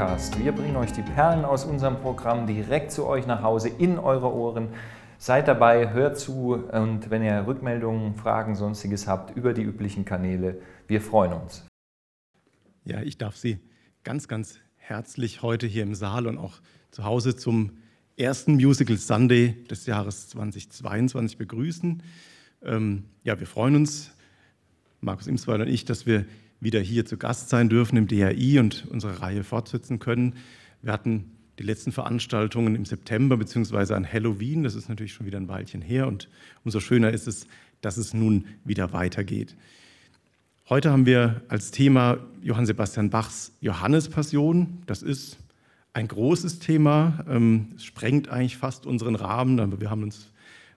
Podcast. Wir bringen euch die Perlen aus unserem Programm direkt zu euch nach Hause in eure Ohren. Seid dabei, hört zu und wenn ihr Rückmeldungen, Fragen, sonstiges habt, über die üblichen Kanäle, wir freuen uns. Ja, ich darf Sie ganz, ganz herzlich heute hier im Saal und auch zu Hause zum ersten Musical Sunday des Jahres 2022 begrüßen. Ähm, ja, wir freuen uns, Markus Imsweiler und ich, dass wir wieder hier zu Gast sein dürfen im DRI und unsere Reihe fortsetzen können. Wir hatten die letzten Veranstaltungen im September beziehungsweise an Halloween. Das ist natürlich schon wieder ein Weilchen her und umso schöner ist es, dass es nun wieder weitergeht. Heute haben wir als Thema Johann Sebastian Bachs Johannespassion. Das ist ein großes Thema, ähm, es sprengt eigentlich fast unseren Rahmen, aber wir haben uns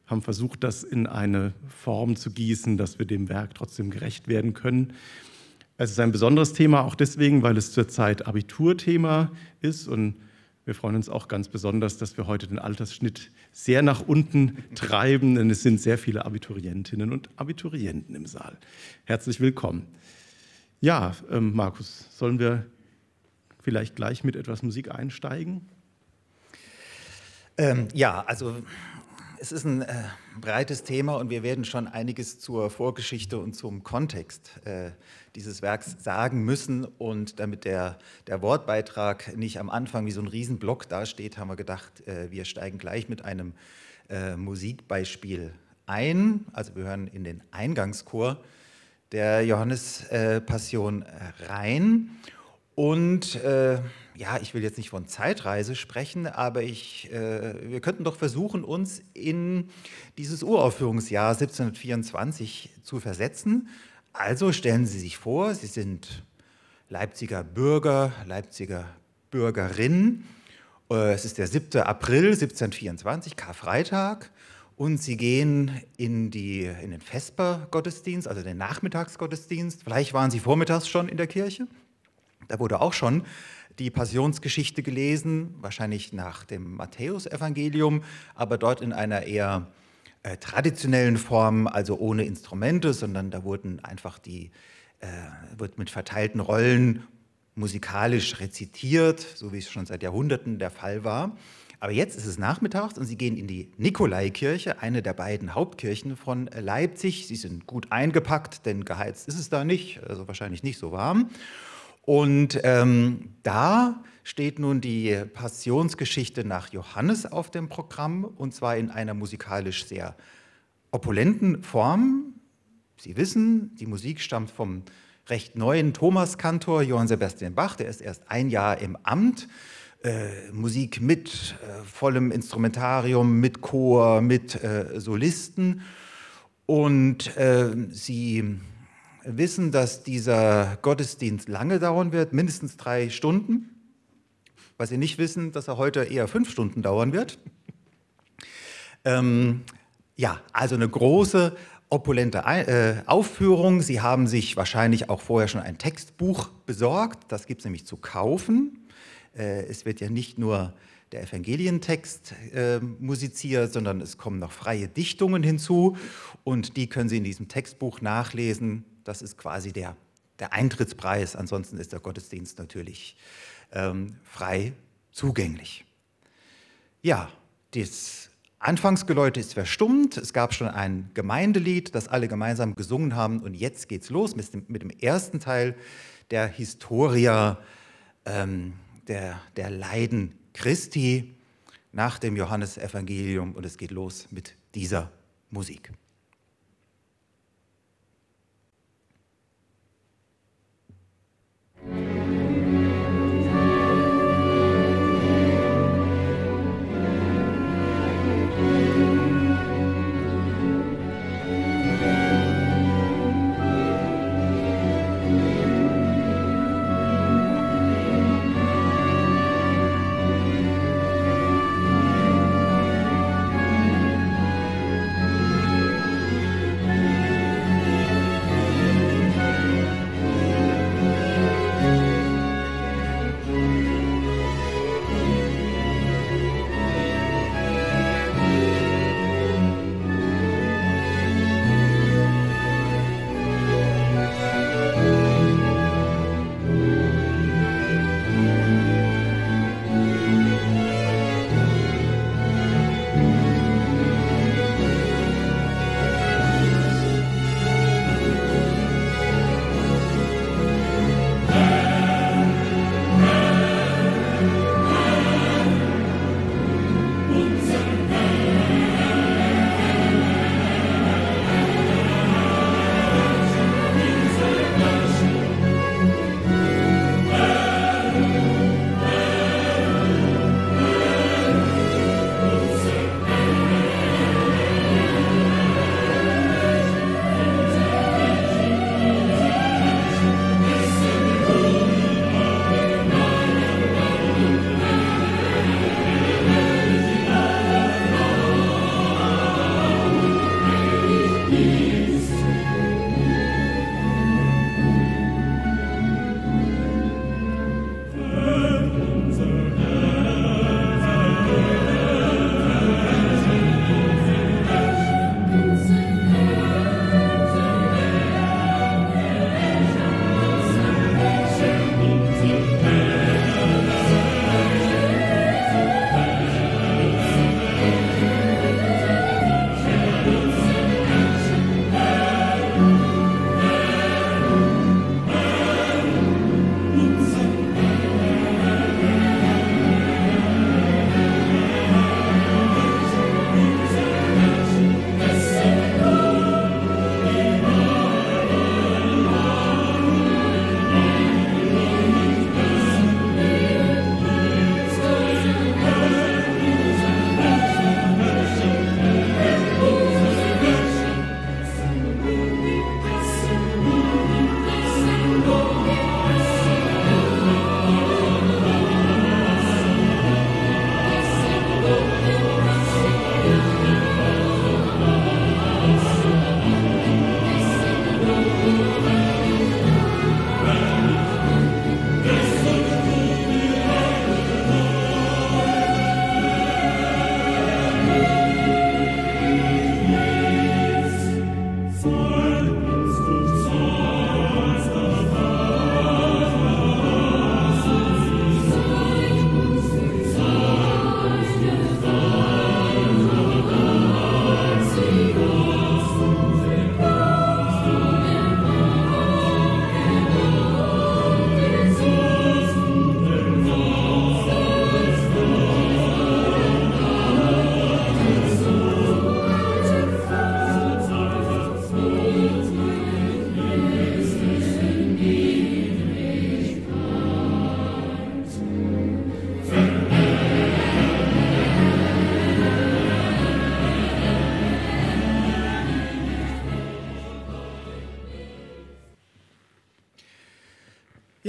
haben versucht, das in eine Form zu gießen, dass wir dem Werk trotzdem gerecht werden können. Es ist ein besonderes Thema, auch deswegen, weil es zurzeit Abiturthema ist und wir freuen uns auch ganz besonders, dass wir heute den Altersschnitt sehr nach unten treiben, denn es sind sehr viele Abiturientinnen und Abiturienten im Saal. Herzlich willkommen. Ja, ähm, Markus, sollen wir vielleicht gleich mit etwas Musik einsteigen? Ähm, ja, also es ist ein äh, breites Thema und wir werden schon einiges zur Vorgeschichte und zum Kontext äh, dieses Werks sagen müssen. Und damit der, der Wortbeitrag nicht am Anfang wie so ein Riesenblock dasteht, haben wir gedacht, äh, wir steigen gleich mit einem äh, Musikbeispiel ein. Also wir hören in den Eingangschor der Johannespassion äh, rein. Und äh, ja, ich will jetzt nicht von Zeitreise sprechen, aber ich, äh, wir könnten doch versuchen, uns in dieses Uraufführungsjahr 1724 zu versetzen. Also stellen Sie sich vor, Sie sind Leipziger Bürger, Leipziger Bürgerin. Äh, es ist der 7. April 1724, Karfreitag. Und sie gehen in, die, in den Vespergottesdienst, also den Nachmittagsgottesdienst. Vielleicht waren sie vormittags schon in der Kirche. Da wurde auch schon die Passionsgeschichte gelesen, wahrscheinlich nach dem Matthäusevangelium, aber dort in einer eher äh, traditionellen Form, also ohne Instrumente, sondern da wurden einfach die, äh, wird mit verteilten Rollen musikalisch rezitiert, so wie es schon seit Jahrhunderten der Fall war. Aber jetzt ist es nachmittags und Sie gehen in die Nikolaikirche, eine der beiden Hauptkirchen von Leipzig. Sie sind gut eingepackt, denn geheizt ist es da nicht, also wahrscheinlich nicht so warm. Und ähm, da steht nun die Passionsgeschichte nach Johannes auf dem Programm und zwar in einer musikalisch sehr opulenten Form. Sie wissen, die Musik stammt vom recht neuen Thomaskantor Johann Sebastian Bach, der ist erst ein Jahr im Amt. Äh, Musik mit äh, vollem Instrumentarium, mit Chor, mit äh, Solisten. Und äh, sie wissen, dass dieser Gottesdienst lange dauern wird, mindestens drei Stunden. Was Sie nicht wissen, dass er heute eher fünf Stunden dauern wird. Ähm, ja, also eine große, opulente äh, Aufführung. Sie haben sich wahrscheinlich auch vorher schon ein Textbuch besorgt. Das gibt es nämlich zu kaufen. Äh, es wird ja nicht nur der Evangelientext äh, musiziert, sondern es kommen noch freie Dichtungen hinzu und die können Sie in diesem Textbuch nachlesen. Das ist quasi der, der Eintrittspreis. Ansonsten ist der Gottesdienst natürlich ähm, frei zugänglich. Ja, das Anfangsgeläute ist verstummt. Es gab schon ein Gemeindelied, das alle gemeinsam gesungen haben. Und jetzt geht's los mit dem, mit dem ersten Teil der Historia ähm, der, der Leiden Christi nach dem Johannesevangelium. Und es geht los mit dieser Musik. Musik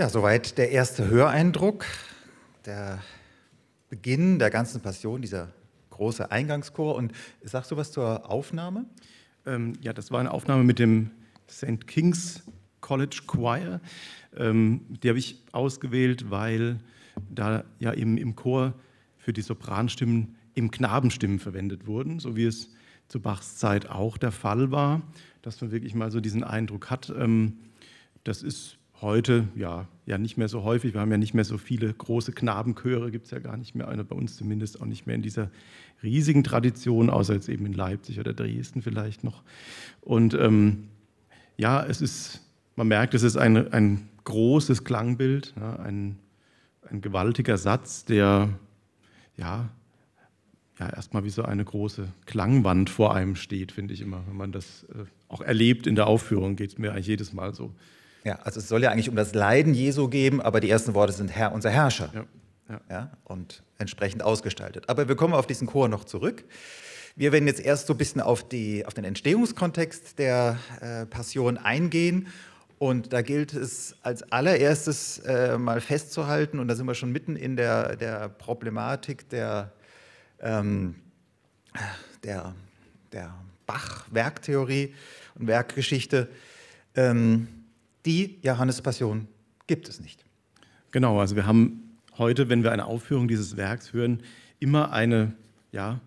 Ja, soweit der erste Höreindruck, der Beginn der ganzen Passion, dieser große Eingangschor. Und sagst du was zur Aufnahme? Ähm, ja, das war eine Aufnahme mit dem St. King's College Choir. Ähm, die habe ich ausgewählt, weil da ja eben im Chor für die Sopranstimmen im Knabenstimmen verwendet wurden, so wie es zu Bachs Zeit auch der Fall war, dass man wirklich mal so diesen Eindruck hat. Ähm, das ist heute ja, ja nicht mehr so häufig. Wir haben ja nicht mehr so viele große Knabenchöre, gibt es ja gar nicht mehr, eine bei uns zumindest auch nicht mehr in dieser riesigen Tradition, außer jetzt eben in Leipzig oder Dresden vielleicht noch. Und ähm, ja, es ist, man merkt, es ist ein, ein großes Klangbild, ja, ein, ein gewaltiger Satz, der ja, ja erstmal wie so eine große Klangwand vor einem steht, finde ich immer. Wenn man das äh, auch erlebt in der Aufführung, geht es mir eigentlich jedes Mal so. Ja, also es soll ja eigentlich um das Leiden Jesu geben, aber die ersten Worte sind Herr, unser Herrscher. Ja, ja. ja, und entsprechend ausgestaltet. Aber wir kommen auf diesen Chor noch zurück. Wir werden jetzt erst so ein bisschen auf, die, auf den Entstehungskontext der äh, Passion eingehen. Und da gilt es als allererstes äh, mal festzuhalten, und da sind wir schon mitten in der, der Problematik der, ähm, der, der Bach-Werktheorie und Werkgeschichte. Ähm, die Johannespassion gibt es nicht. Genau, also wir haben heute, wenn wir eine Aufführung dieses Werks hören, immer eine, ja,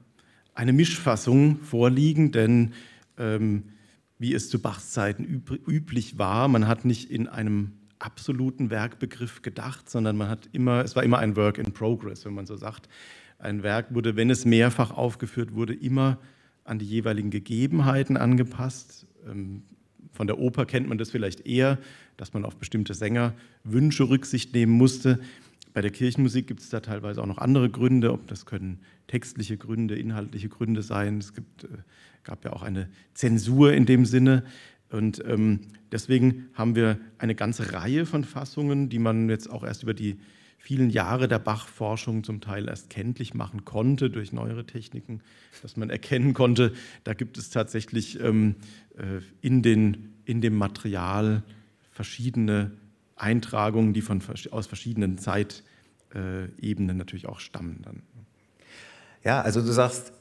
eine Mischfassung vorliegen, denn ähm, wie es zu Bachs Zeiten üb üblich war, man hat nicht in einem absoluten Werkbegriff gedacht, sondern man hat immer, es war immer ein Work in Progress, wenn man so sagt. Ein Werk wurde, wenn es mehrfach aufgeführt wurde, immer an die jeweiligen Gegebenheiten angepasst. Ähm, von der Oper kennt man das vielleicht eher, dass man auf bestimmte Sängerwünsche Rücksicht nehmen musste. Bei der Kirchenmusik gibt es da teilweise auch noch andere Gründe, ob das können textliche Gründe, inhaltliche Gründe sein. Es gibt, äh, gab ja auch eine Zensur in dem Sinne. Und ähm, deswegen haben wir eine ganze Reihe von Fassungen, die man jetzt auch erst über die vielen Jahre der Bach-Forschung zum Teil erst kenntlich machen konnte durch neuere Techniken, dass man erkennen konnte, da gibt es tatsächlich ähm, äh, in, den, in dem Material verschiedene Eintragungen, die von, aus verschiedenen Zeitebenen natürlich auch stammen. Dann. Ja, also du sagst,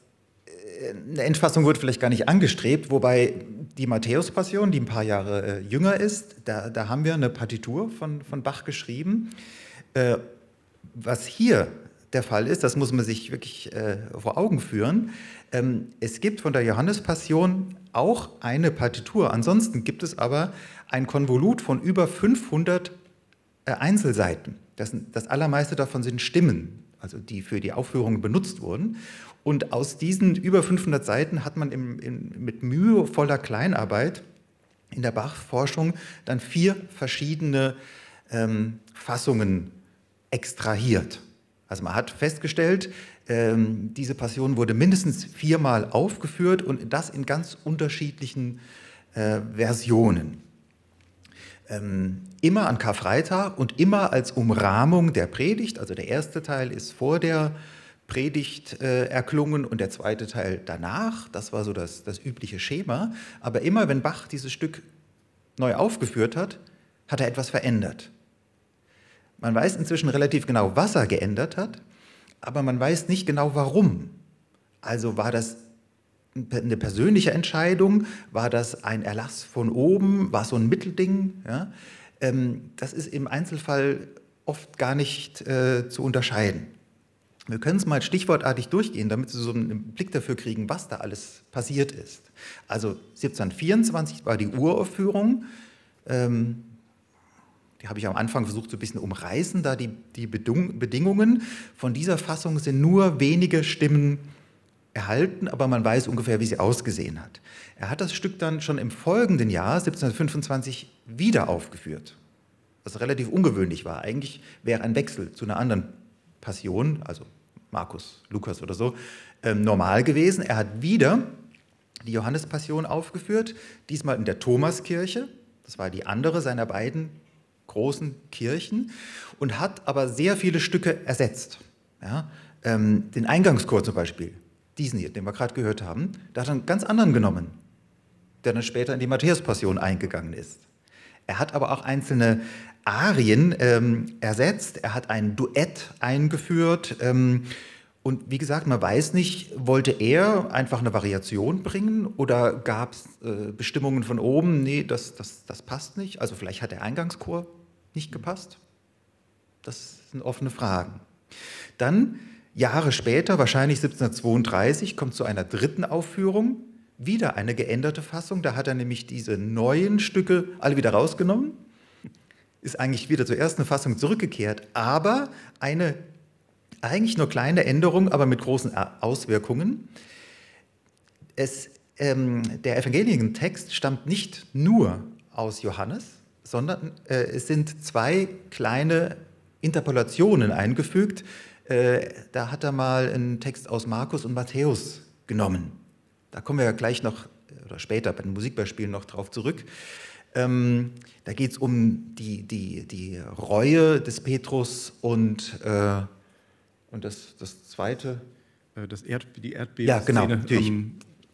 eine Endfassung wird vielleicht gar nicht angestrebt, wobei die Matthäus-Passion, die ein paar Jahre äh, jünger ist, da, da haben wir eine Partitur von, von Bach geschrieben. Äh, was hier der Fall ist, das muss man sich wirklich äh, vor Augen führen. Ähm, es gibt von der Johannespassion auch eine Partitur. Ansonsten gibt es aber ein Konvolut von über 500 äh, Einzelseiten. Das, das allermeiste davon sind Stimmen, also die für die Aufführung benutzt wurden. Und aus diesen über 500 Seiten hat man im, in, mit mühevoller Kleinarbeit in der Bach-Forschung dann vier verschiedene ähm, Fassungen extrahiert. Also man hat festgestellt, ähm, diese Passion wurde mindestens viermal aufgeführt und das in ganz unterschiedlichen äh, Versionen. Ähm, immer an Karfreitag und immer als Umrahmung der Predigt. Also der erste Teil ist vor der Predigt äh, erklungen und der zweite Teil danach. Das war so das, das übliche Schema. Aber immer wenn Bach dieses Stück neu aufgeführt hat, hat er etwas verändert. Man weiß inzwischen relativ genau, was er geändert hat, aber man weiß nicht genau warum. Also war das eine persönliche Entscheidung? War das ein Erlass von oben? War so ein Mittelding? Ja? Ähm, das ist im Einzelfall oft gar nicht äh, zu unterscheiden. Wir können es mal stichwortartig durchgehen, damit Sie so einen Blick dafür kriegen, was da alles passiert ist. Also 1724 war die Uraufführung. Ähm, die habe ich am Anfang versucht, so ein bisschen umreißen, da die, die Bedingungen von dieser Fassung sind nur wenige Stimmen erhalten, aber man weiß ungefähr, wie sie ausgesehen hat. Er hat das Stück dann schon im folgenden Jahr, 1725, wieder aufgeführt, was relativ ungewöhnlich war. Eigentlich wäre ein Wechsel zu einer anderen Passion, also Markus, Lukas oder so, ähm, normal gewesen. Er hat wieder die Johannespassion aufgeführt, diesmal in der Thomaskirche. Das war die andere seiner beiden großen Kirchen und hat aber sehr viele Stücke ersetzt. Ja, ähm, den Eingangschor zum Beispiel, diesen hier, den wir gerade gehört haben, da hat er einen ganz anderen genommen, der dann später in die Matthäus-Passion eingegangen ist. Er hat aber auch einzelne Arien ähm, ersetzt, er hat ein Duett eingeführt. Ähm, und wie gesagt, man weiß nicht, wollte er einfach eine Variation bringen oder gab es äh, Bestimmungen von oben, nee, das, das, das passt nicht. Also vielleicht hat der Eingangschor nicht gepasst. Das sind offene Fragen. Dann, Jahre später, wahrscheinlich 1732, kommt zu einer dritten Aufführung wieder eine geänderte Fassung. Da hat er nämlich diese neuen Stücke alle wieder rausgenommen, ist eigentlich wieder zur ersten Fassung zurückgekehrt, aber eine eigentlich nur kleine Änderung, aber mit großen Auswirkungen. Es, ähm, der Evangelientext stammt nicht nur aus Johannes, sondern äh, es sind zwei kleine Interpolationen eingefügt. Äh, da hat er mal einen Text aus Markus und Matthäus genommen. Da kommen wir ja gleich noch oder später bei den Musikbeispielen noch drauf zurück. Ähm, da geht es um die, die, die Reue des Petrus und, äh, und das, das zweite. Äh, das Erd, die Erdbeben. Ja, genau, natürlich.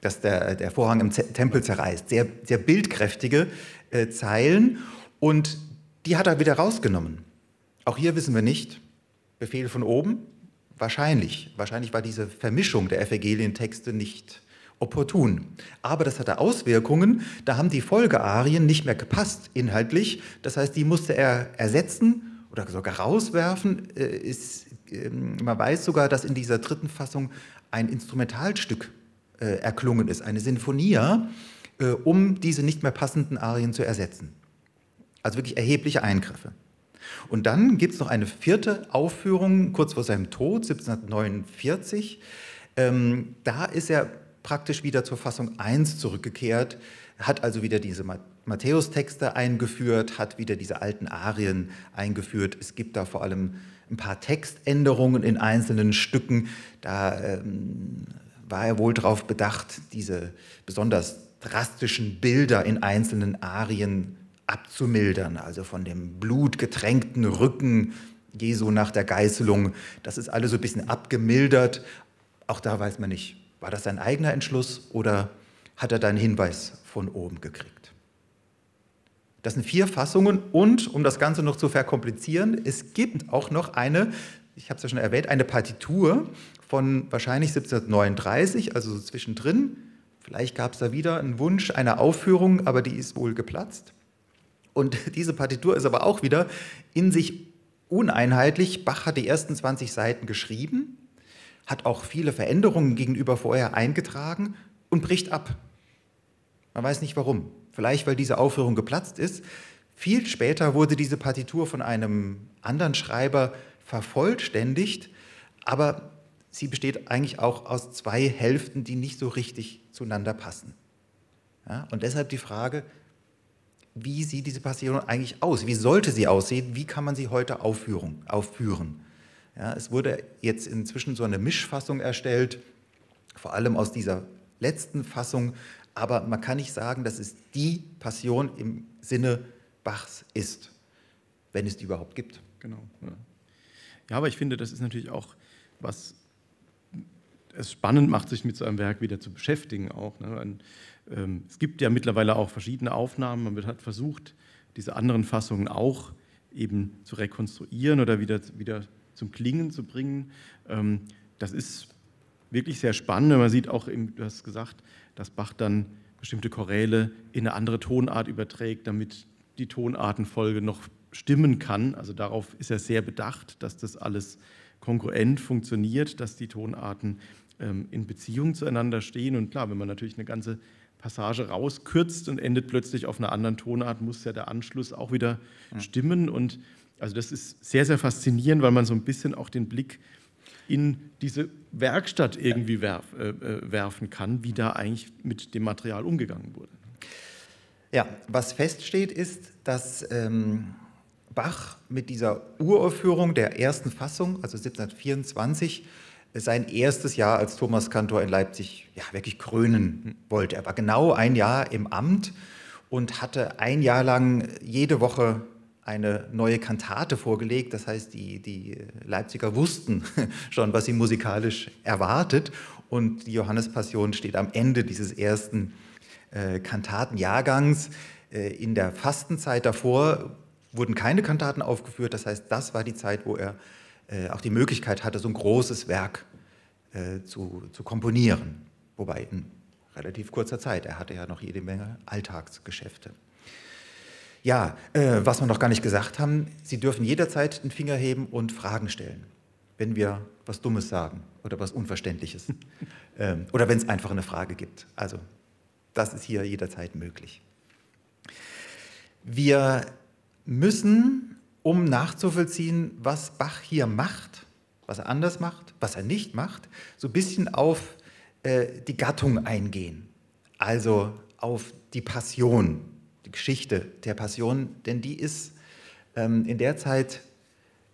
dass der, der Vorhang im Tempel zerreißt. Sehr, sehr bildkräftige äh, Zeilen. Und die hat er wieder rausgenommen. Auch hier wissen wir nicht. Befehl von oben? Wahrscheinlich. Wahrscheinlich war diese Vermischung der Evangelientexte nicht opportun. Aber das hatte Auswirkungen. Da haben die Folgearien nicht mehr gepasst inhaltlich. Das heißt, die musste er ersetzen oder sogar rauswerfen. Äh, ähm, man weiß sogar, dass in dieser dritten Fassung ein Instrumentalstück äh, erklungen ist, eine Sinfonia, äh, um diese nicht mehr passenden Arien zu ersetzen. Also wirklich erhebliche Eingriffe. Und dann gibt es noch eine vierte Aufführung kurz vor seinem Tod, 1749. Ähm, da ist er praktisch wieder zur Fassung 1 zurückgekehrt, hat also wieder diese Matthäus-Texte eingeführt, hat wieder diese alten Arien eingeführt. Es gibt da vor allem ein paar Textänderungen in einzelnen Stücken. Da ähm, war er wohl darauf bedacht, diese besonders drastischen Bilder in einzelnen Arien abzumildern, also von dem blutgetränkten Rücken Jesu nach der Geißelung. Das ist alles so ein bisschen abgemildert. Auch da weiß man nicht, war das sein eigener Entschluss oder hat er da einen Hinweis von oben gekriegt? Das sind vier Fassungen und, um das Ganze noch zu verkomplizieren, es gibt auch noch eine, ich habe es ja schon erwähnt, eine Partitur von wahrscheinlich 1739, also so zwischendrin. Vielleicht gab es da wieder einen Wunsch einer Aufführung, aber die ist wohl geplatzt. Und diese Partitur ist aber auch wieder in sich uneinheitlich. Bach hat die ersten 20 Seiten geschrieben hat auch viele Veränderungen gegenüber vorher eingetragen und bricht ab. Man weiß nicht warum. Vielleicht, weil diese Aufführung geplatzt ist. Viel später wurde diese Partitur von einem anderen Schreiber vervollständigt, aber sie besteht eigentlich auch aus zwei Hälften, die nicht so richtig zueinander passen. Ja, und deshalb die Frage, wie sieht diese Passion eigentlich aus? Wie sollte sie aussehen? Wie kann man sie heute aufführen? aufführen? Ja, es wurde jetzt inzwischen so eine Mischfassung erstellt, vor allem aus dieser letzten Fassung, aber man kann nicht sagen, dass es die Passion im Sinne Bachs ist, wenn es die überhaupt gibt. Genau. Ja, ja aber ich finde, das ist natürlich auch was es spannend macht, sich mit so einem Werk wieder zu beschäftigen auch. Ne? Ein, ähm, es gibt ja mittlerweile auch verschiedene Aufnahmen. Man hat versucht, diese anderen Fassungen auch eben zu rekonstruieren oder wieder, wieder zum Klingen zu bringen. Ähm, das ist wirklich sehr spannend. Man sieht auch, du hast gesagt, dass Bach dann bestimmte Choräle in eine andere Tonart überträgt, damit die Tonartenfolge noch stimmen kann. Also darauf ist er sehr bedacht, dass das alles kongruent funktioniert, dass die Tonarten in Beziehung zueinander stehen. Und klar, wenn man natürlich eine ganze Passage rauskürzt und endet plötzlich auf einer anderen Tonart, muss ja der Anschluss auch wieder ja. stimmen. Und also das ist sehr, sehr faszinierend, weil man so ein bisschen auch den Blick in diese Werkstatt irgendwie werf, äh, äh, werfen kann, wie da eigentlich mit dem Material umgegangen wurde. Ja, was feststeht, ist, dass ähm, Bach mit dieser Uraufführung der ersten Fassung, also 1724, sein erstes Jahr als Thomaskantor in Leipzig ja, wirklich krönen wollte. Er war genau ein Jahr im Amt und hatte ein Jahr lang jede Woche eine neue Kantate vorgelegt. Das heißt, die, die Leipziger wussten schon, was sie musikalisch erwartet. Und die Johannespassion steht am Ende dieses ersten äh, Kantatenjahrgangs. Äh, in der Fastenzeit davor wurden keine Kantaten aufgeführt. Das heißt, das war die Zeit, wo er auch die Möglichkeit hatte, so ein großes Werk äh, zu, zu komponieren. Wobei in relativ kurzer Zeit. Er hatte ja noch jede Menge Alltagsgeschäfte. Ja, äh, was wir noch gar nicht gesagt haben, Sie dürfen jederzeit den Finger heben und Fragen stellen, wenn wir was Dummes sagen oder was Unverständliches. ähm, oder wenn es einfach eine Frage gibt. Also, das ist hier jederzeit möglich. Wir müssen, um nachzuvollziehen, was Bach hier macht, was er anders macht, was er nicht macht, so ein bisschen auf äh, die Gattung eingehen. Also auf die Passion, die Geschichte der Passion, denn die ist ähm, in der Zeit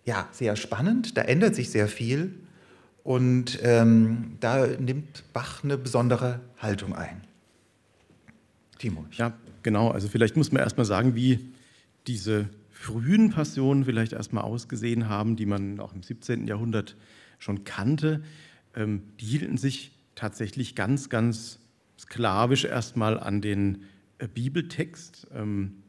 ja, sehr spannend, da ändert sich sehr viel und ähm, da nimmt Bach eine besondere Haltung ein. Timo. Ja, genau. Also vielleicht muss man erstmal sagen, wie diese frühen Passionen vielleicht erstmal ausgesehen haben, die man auch im 17. Jahrhundert schon kannte. Ähm, die hielten sich tatsächlich ganz, ganz sklavisch erstmal an den äh, Bibeltext, ähm,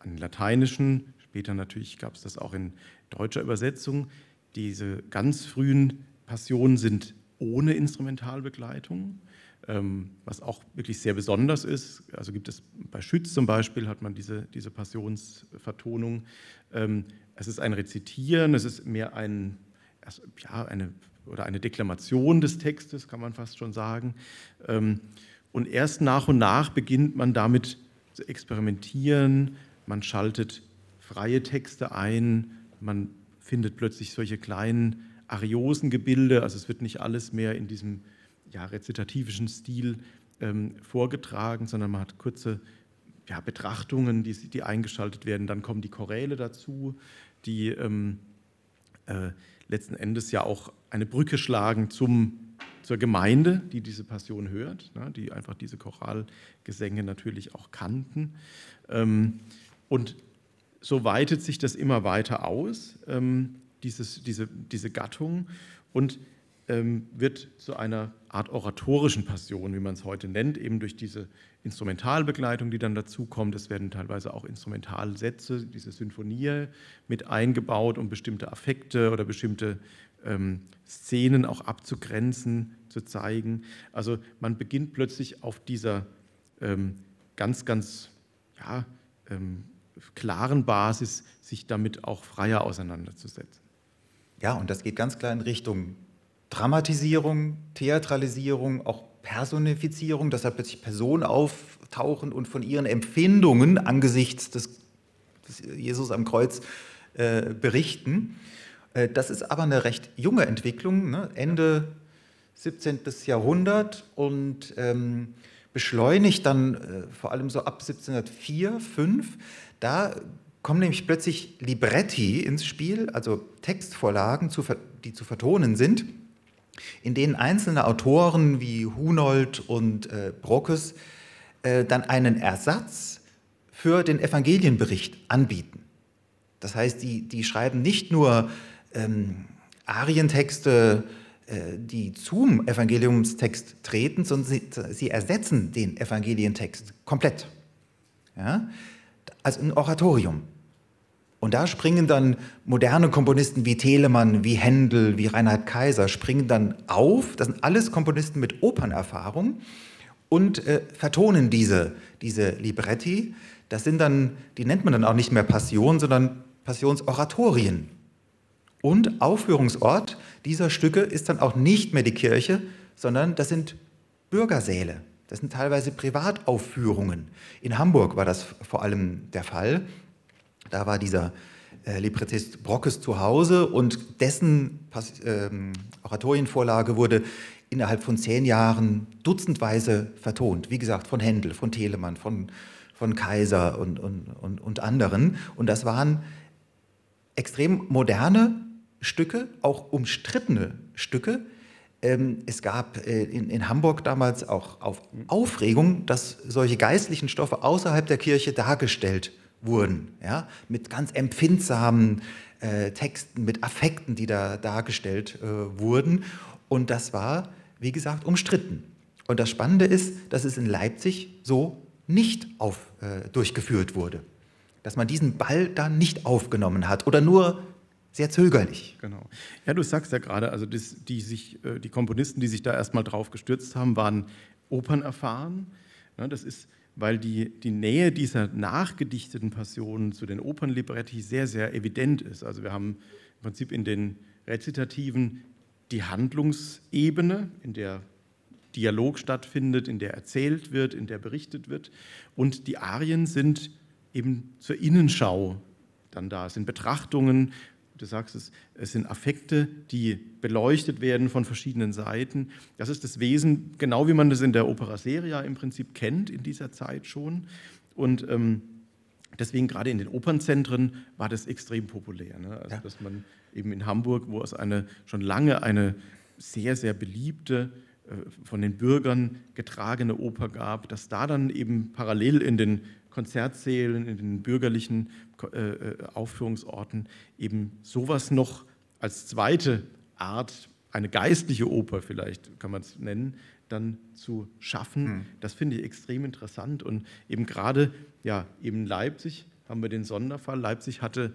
an den lateinischen. Später natürlich gab es das auch in deutscher Übersetzung. Diese ganz frühen Passionen sind ohne Instrumentalbegleitung. Ähm, was auch wirklich sehr besonders ist. Also gibt es bei Schütz zum Beispiel, hat man diese, diese Passionsvertonung. Ähm, es ist ein Rezitieren, es ist mehr ein, ja, eine, oder eine Deklamation des Textes, kann man fast schon sagen. Ähm, und erst nach und nach beginnt man damit zu experimentieren, man schaltet freie Texte ein, man findet plötzlich solche kleinen Ariosengebilde, also es wird nicht alles mehr in diesem ja, rezitativischen Stil ähm, vorgetragen, sondern man hat kurze ja, Betrachtungen, die, die, eingeschaltet werden. Dann kommen die Choräle dazu, die ähm, äh, letzten Endes ja auch eine Brücke schlagen zum, zur Gemeinde, die diese Passion hört, ne, die einfach diese Choralgesänge natürlich auch kannten. Ähm, und so weitet sich das immer weiter aus, ähm, dieses, diese, diese Gattung. Und wird zu einer Art oratorischen Passion, wie man es heute nennt, eben durch diese Instrumentalbegleitung, die dann dazukommt. Es werden teilweise auch Instrumentalsätze, diese Sinfonie mit eingebaut, um bestimmte Affekte oder bestimmte ähm, Szenen auch abzugrenzen, zu zeigen. Also man beginnt plötzlich auf dieser ähm, ganz, ganz ja, ähm, klaren Basis, sich damit auch freier auseinanderzusetzen. Ja, und das geht ganz klar in Richtung Dramatisierung, Theatralisierung, auch Personifizierung, dass da plötzlich Personen auftauchen und von ihren Empfindungen angesichts des, des Jesus am Kreuz äh, berichten. Äh, das ist aber eine recht junge Entwicklung, ne? Ende 17. Jahrhundert und ähm, beschleunigt dann äh, vor allem so ab 1704, 5. Da kommen nämlich plötzlich Libretti ins Spiel, also Textvorlagen, die zu vertonen sind in denen einzelne Autoren wie Hunold und äh, Brockes äh, dann einen Ersatz für den Evangelienbericht anbieten. Das heißt, die, die schreiben nicht nur ähm, Arientexte, äh, die zum Evangeliumstext treten, sondern sie, sie ersetzen den Evangelientext komplett. Ja? Also ein Oratorium. Und da springen dann moderne Komponisten wie Telemann, wie Händel, wie Reinhard Kaiser, springen dann auf. Das sind alles Komponisten mit Opernerfahrung und äh, vertonen diese, diese Libretti. Das sind dann, die nennt man dann auch nicht mehr Passion, sondern Passionsoratorien. Und Aufführungsort dieser Stücke ist dann auch nicht mehr die Kirche, sondern das sind Bürgersäle. Das sind teilweise Privataufführungen. In Hamburg war das vor allem der Fall. Da war dieser äh, Librettist Brockes zu Hause und dessen Pas ähm, Oratorienvorlage wurde innerhalb von zehn Jahren dutzendweise vertont. Wie gesagt, von Händel, von Telemann, von, von Kaiser und, und, und, und anderen. Und das waren extrem moderne Stücke, auch umstrittene Stücke. Ähm, es gab äh, in, in, Hamburg damals auch Aufregung, dass solche geistlichen Stoffe außerhalb der Kirche dargestellt wurden, ja, mit ganz empfindsamen äh, Texten, mit Affekten, die da dargestellt äh, wurden. Und das war, wie gesagt, umstritten. Und das Spannende ist, dass es in Leipzig so nicht auf, äh, durchgeführt wurde. Dass man diesen Ball da nicht aufgenommen hat oder nur sehr zögerlich. Genau. Ja, du sagst ja gerade, also das, die, sich, äh, die Komponisten, die sich da erstmal drauf gestürzt haben, waren opernerfahren. Ja, das ist, weil die, die Nähe dieser nachgedichteten Passionen zu den Opernlibretti sehr, sehr evident ist. Also wir haben im Prinzip in den Rezitativen die Handlungsebene, in der Dialog stattfindet, in der erzählt wird, in der berichtet wird. Und die Arien sind eben zur Innenschau dann da. Es sind Betrachtungen, du sagst es, es sind Affekte, die beleuchtet werden von verschiedenen Seiten. Das ist das Wesen, genau wie man das in der Opera Seria im Prinzip kennt, in dieser Zeit schon. Und ähm, deswegen gerade in den Opernzentren war das extrem populär. Ne? Also, ja. dass man eben in Hamburg, wo es eine, schon lange eine sehr, sehr beliebte, äh, von den Bürgern getragene Oper gab, dass da dann eben parallel in den Konzertsälen, in den bürgerlichen Aufführungsorten eben sowas noch als zweite Art, eine geistliche Oper vielleicht kann man es nennen, dann zu schaffen. Mhm. Das finde ich extrem interessant und eben gerade ja eben Leipzig haben wir den Sonderfall. Leipzig hatte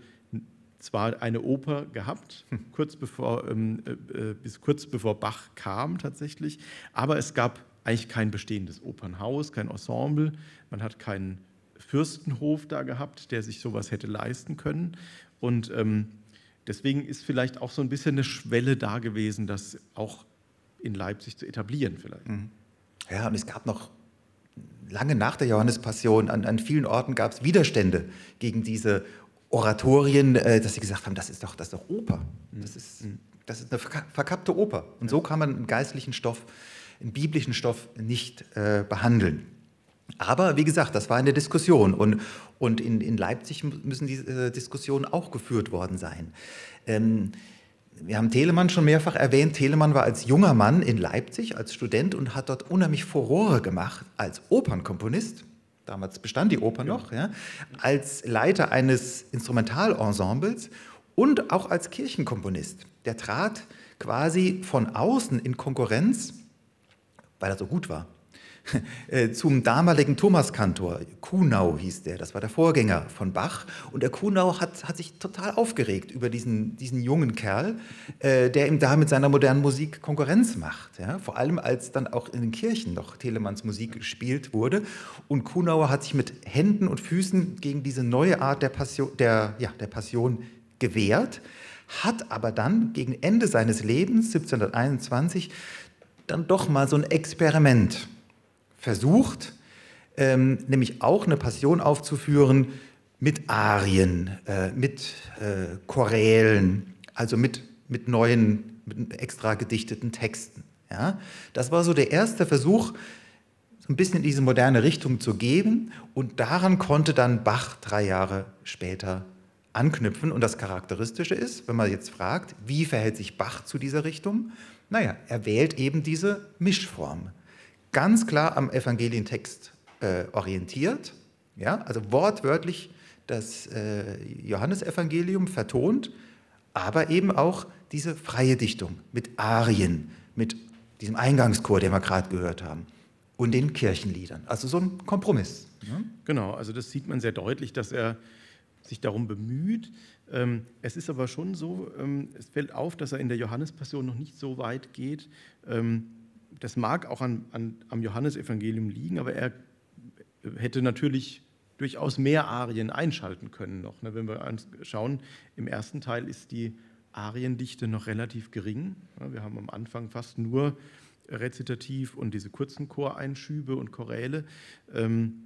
zwar eine Oper gehabt, hm. kurz bevor, ähm, äh, bis kurz bevor Bach kam tatsächlich, aber es gab eigentlich kein bestehendes Opernhaus, kein Ensemble, man hat keinen Fürstenhof da gehabt, der sich sowas hätte leisten können. Und ähm, deswegen ist vielleicht auch so ein bisschen eine Schwelle da gewesen, das auch in Leipzig zu etablieren vielleicht. Mhm. Ja, und es gab noch lange nach der Johannespassion, an, an vielen Orten gab es Widerstände gegen diese Oratorien, äh, dass sie gesagt haben, das ist doch, das ist doch Oper. Mhm. Das ist, mhm. das ist eine verkappte Oper. Und so kann man einen geistlichen Stoff, einen biblischen Stoff nicht äh, behandeln. Aber wie gesagt, das war eine Diskussion und, und in, in Leipzig müssen diese äh, Diskussionen auch geführt worden sein. Ähm, wir haben Telemann schon mehrfach erwähnt. Telemann war als junger Mann in Leipzig, als Student und hat dort unheimlich Furore gemacht als Opernkomponist. Damals bestand die Oper noch, ja, als Leiter eines Instrumentalensembles und auch als Kirchenkomponist. Der trat quasi von außen in Konkurrenz, weil er so gut war, zum damaligen Thomaskantor. Kuhnau hieß der, das war der Vorgänger von Bach. Und der Kuhnau hat, hat sich total aufgeregt über diesen, diesen jungen Kerl, äh, der ihm da mit seiner modernen Musik Konkurrenz macht. Ja? Vor allem, als dann auch in den Kirchen noch Telemanns Musik gespielt wurde. Und Kuhnauer hat sich mit Händen und Füßen gegen diese neue Art der Passion, der, ja, der Passion gewehrt, hat aber dann gegen Ende seines Lebens, 1721, dann doch mal so ein Experiment versucht, ähm, nämlich auch eine Passion aufzuführen mit Arien, äh, mit äh, Chorälen, also mit, mit neuen, mit extra gedichteten Texten. Ja? Das war so der erste Versuch, so ein bisschen in diese moderne Richtung zu geben und daran konnte dann Bach drei Jahre später anknüpfen. Und das Charakteristische ist, wenn man jetzt fragt, wie verhält sich Bach zu dieser Richtung? Naja, er wählt eben diese Mischform ganz klar am Evangelientext äh, orientiert, ja, also wortwörtlich das äh, Johannesevangelium vertont, aber eben auch diese freie Dichtung mit Arien, mit diesem Eingangschor, den wir gerade gehört haben, und den Kirchenliedern. Also so ein Kompromiss. Ja? Genau, also das sieht man sehr deutlich, dass er sich darum bemüht. Ähm, es ist aber schon so, ähm, es fällt auf, dass er in der Johannespassion noch nicht so weit geht. Das mag auch an, an, am Johannesevangelium liegen, aber er hätte natürlich durchaus mehr Arien einschalten können noch. Ne? Wenn wir schauen, im ersten Teil ist die Ariendichte noch relativ gering. Wir haben am Anfang fast nur Rezitativ und diese kurzen Choreinschübe und Choräle. Ähm,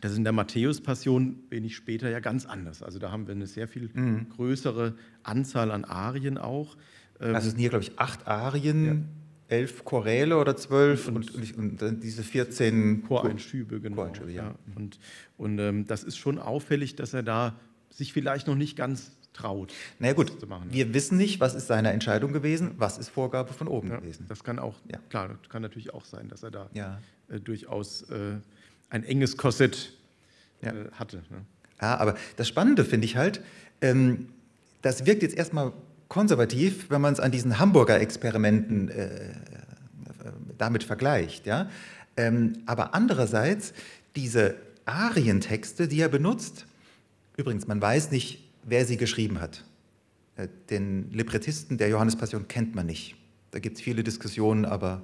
das ist in der Matthäus-Passion wenig später ja ganz anders. Also da haben wir eine sehr viel mhm. größere Anzahl an Arien auch. Also es sind hier, glaube ich, acht Arien. Ja elf Choräle oder zwölf und, und, und, und diese 14 Choreinschübe, genau. Choreinschübe, ja. ja. Und, und ähm, das ist schon auffällig, dass er da sich vielleicht noch nicht ganz traut. Na naja, gut, zu machen, wir wissen nicht, was ist seine Entscheidung gewesen, was ist Vorgabe von oben ja, gewesen. Das kann auch, ja. klar, kann natürlich auch sein, dass er da äh, durchaus äh, ein enges Korsett äh, hatte. Ne? Ja, aber das Spannende finde ich halt, ähm, das wirkt jetzt erstmal konservativ, wenn man es an diesen Hamburger Experimenten äh, damit vergleicht. Ja? Ähm, aber andererseits, diese Arientexte, die er benutzt, übrigens, man weiß nicht, wer sie geschrieben hat. Äh, den Librettisten der Johannespassion kennt man nicht. Da gibt es viele Diskussionen, aber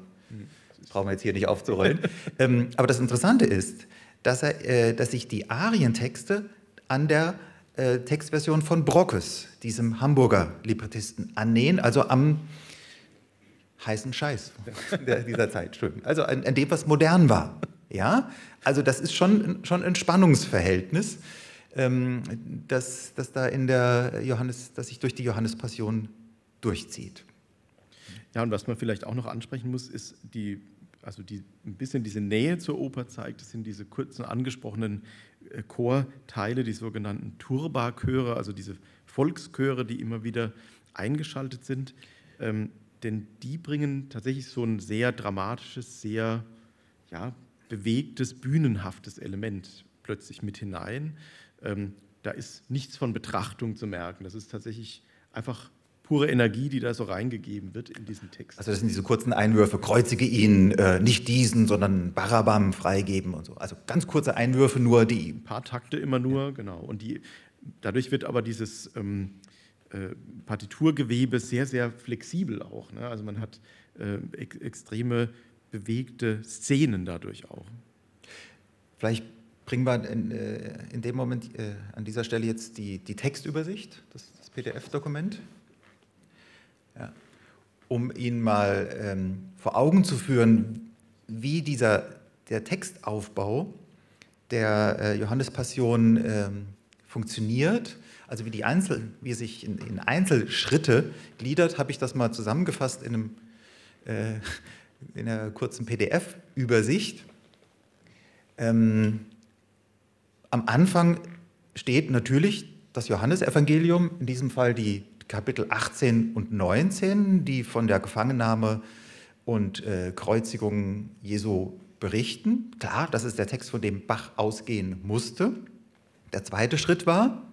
das brauchen wir jetzt hier nicht aufzurollen. ähm, aber das Interessante ist, dass, er, äh, dass sich die Arientexte an der äh, Textversion von Brockes, diesem Hamburger Librettisten, annähen, also am heißen Scheiß dieser Zeit. Also an, an, dem, was modern war. Ja? Also das ist schon, schon ein Spannungsverhältnis, ähm, das, das da in der Johannes, das sich durch die Johannespassion durchzieht. Ja, und was man vielleicht auch noch ansprechen muss, ist die, also die, ein bisschen diese Nähe zur Oper zeigt. Das sind diese kurzen angesprochenen Chorteile, die sogenannten Turba-Chöre, also diese Volkschöre, die immer wieder eingeschaltet sind. Ähm, denn die bringen tatsächlich so ein sehr dramatisches, sehr ja, bewegtes, bühnenhaftes Element plötzlich mit hinein. Ähm, da ist nichts von Betrachtung zu merken. Das ist tatsächlich einfach pure Energie, die da so reingegeben wird in diesen Text. Also das sind diese kurzen Einwürfe, kreuzige ihn, äh, nicht diesen, sondern Barabam freigeben und so. Also ganz kurze Einwürfe nur, die... Ein paar Takte immer nur, ja. genau. Und die, dadurch wird aber dieses ähm, äh, Partiturgewebe sehr, sehr flexibel auch. Ne? Also man hat äh, ex extreme bewegte Szenen dadurch auch. Vielleicht bringen wir in, äh, in dem Moment äh, an dieser Stelle jetzt die, die Textübersicht, das, das PDF-Dokument ja. um Ihnen mal ähm, vor Augen zu führen, wie dieser, der Textaufbau der äh, Johannespassion ähm, funktioniert, also wie, die Einzel, wie sich in, in Einzelschritte gliedert, habe ich das mal zusammengefasst in, einem, äh, in einer kurzen PDF-Übersicht. Ähm, am Anfang steht natürlich das Johannesevangelium, in diesem Fall die Kapitel 18 und 19, die von der Gefangennahme und äh, Kreuzigung Jesu berichten. Klar, das ist der Text, von dem Bach ausgehen musste. Der zweite Schritt war,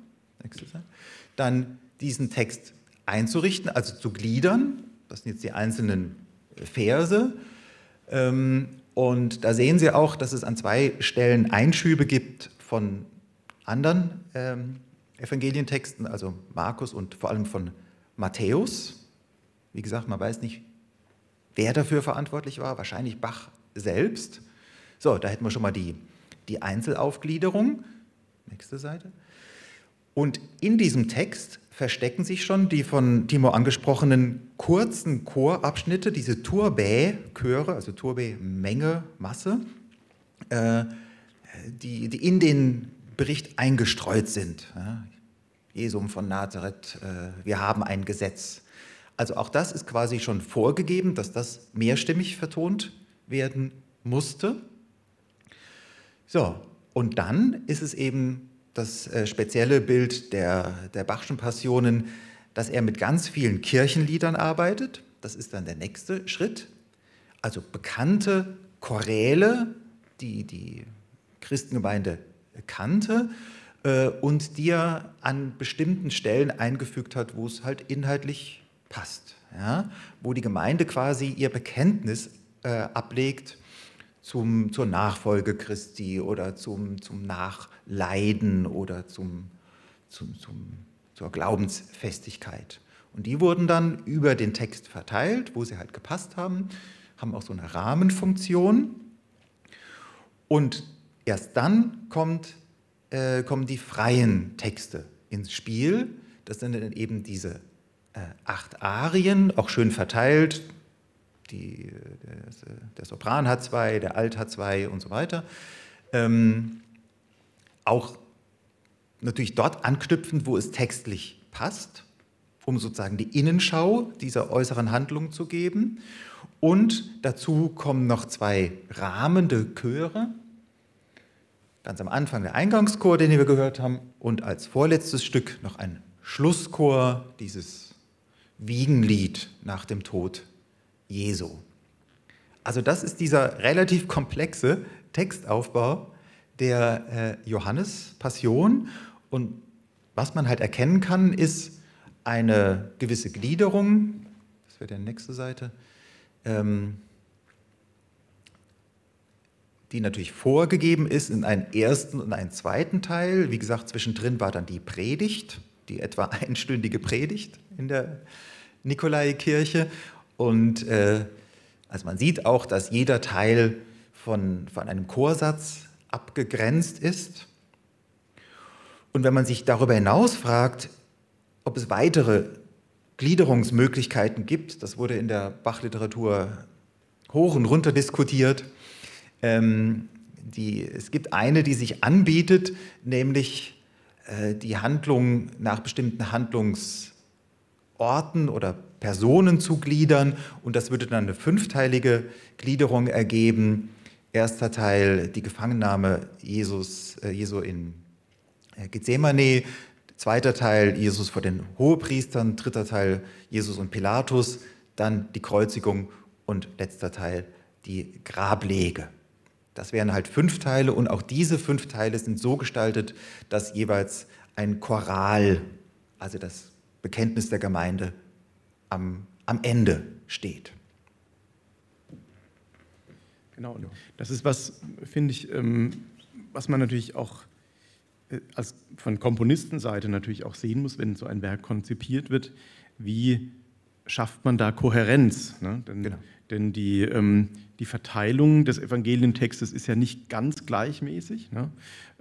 dann diesen Text einzurichten, also zu gliedern. Das sind jetzt die einzelnen Verse. Ähm, und da sehen Sie auch, dass es an zwei Stellen Einschübe gibt von anderen ähm, Evangelientexten, also Markus und vor allem von Matthäus. Wie gesagt, man weiß nicht, wer dafür verantwortlich war, wahrscheinlich Bach selbst. So, da hätten wir schon mal die, die Einzelaufgliederung. Nächste Seite. Und in diesem Text verstecken sich schon die von Timo angesprochenen kurzen Chorabschnitte, diese Turbä-Chöre, also Turbä Menge, Masse, äh, die, die in den Bericht eingestreut sind. Ja, Jesum von Nazareth, äh, wir haben ein Gesetz. Also auch das ist quasi schon vorgegeben, dass das mehrstimmig vertont werden musste. So, und dann ist es eben das äh, spezielle Bild der, der Bachschen Passionen, dass er mit ganz vielen Kirchenliedern arbeitet. Das ist dann der nächste Schritt. Also bekannte Choräle, die die Christengemeinde kannte äh, und die er an bestimmten Stellen eingefügt hat, wo es halt inhaltlich passt. Ja? Wo die Gemeinde quasi ihr Bekenntnis äh, ablegt zum, zur Nachfolge Christi oder zum, zum Nachleiden oder zum, zum, zum, zur Glaubensfestigkeit. Und die wurden dann über den Text verteilt, wo sie halt gepasst haben, haben auch so eine Rahmenfunktion. Und Erst dann kommt, äh, kommen die freien Texte ins Spiel. Das sind dann eben diese äh, acht Arien, auch schön verteilt. Die, der, der, Sopran hat zwei, der Alt hat zwei und so weiter. Ähm, auch natürlich dort anknüpfend, wo es textlich passt, um sozusagen die Innenschau dieser äußeren Handlung zu geben. Und dazu kommen noch zwei rahmende Chöre, ganz am Anfang der Eingangschor, den wir gehört haben, und als vorletztes Stück noch ein Schlusschor, dieses Wiegenlied nach dem Tod Jesu. Also das ist dieser relativ komplexe Textaufbau der äh, Johannes-Passion. Und was man halt erkennen kann, ist eine gewisse Gliederung, das wäre die nächste Seite, ähm, die natürlich vorgegeben ist in einen ersten und einen zweiten Teil. Wie gesagt, zwischendrin war dann die Predigt, die etwa einstündige Predigt in der Nikolaikirche. Und äh, also man sieht auch, dass jeder Teil von, von einem Chorsatz abgegrenzt ist. Und wenn man sich darüber hinaus fragt, ob es weitere Gliederungsmöglichkeiten gibt, das wurde in der Bachliteratur hoch und runter diskutiert. Ähm, die, es gibt eine, die sich anbietet, nämlich äh, die Handlung nach bestimmten Handlungsorten oder Personen zu gliedern. Und das würde dann eine fünfteilige Gliederung ergeben. Erster Teil die Gefangennahme Jesus, äh, Jesu in äh, Gethsemane. Zweiter Teil Jesus vor den Hohepriestern. Dritter Teil Jesus und Pilatus. Dann die Kreuzigung und letzter Teil die Grablege. Das wären halt fünf Teile und auch diese fünf Teile sind so gestaltet, dass jeweils ein Choral, also das Bekenntnis der Gemeinde, am, am Ende steht. Genau, das ist was, finde ich, ähm, was man natürlich auch äh, als von Komponistenseite natürlich auch sehen muss, wenn so ein Werk konzipiert wird, wie schafft man da Kohärenz? Ne? Denn, genau. denn die, ähm, die Verteilung des Evangelientextes ist ja nicht ganz gleichmäßig. Ne?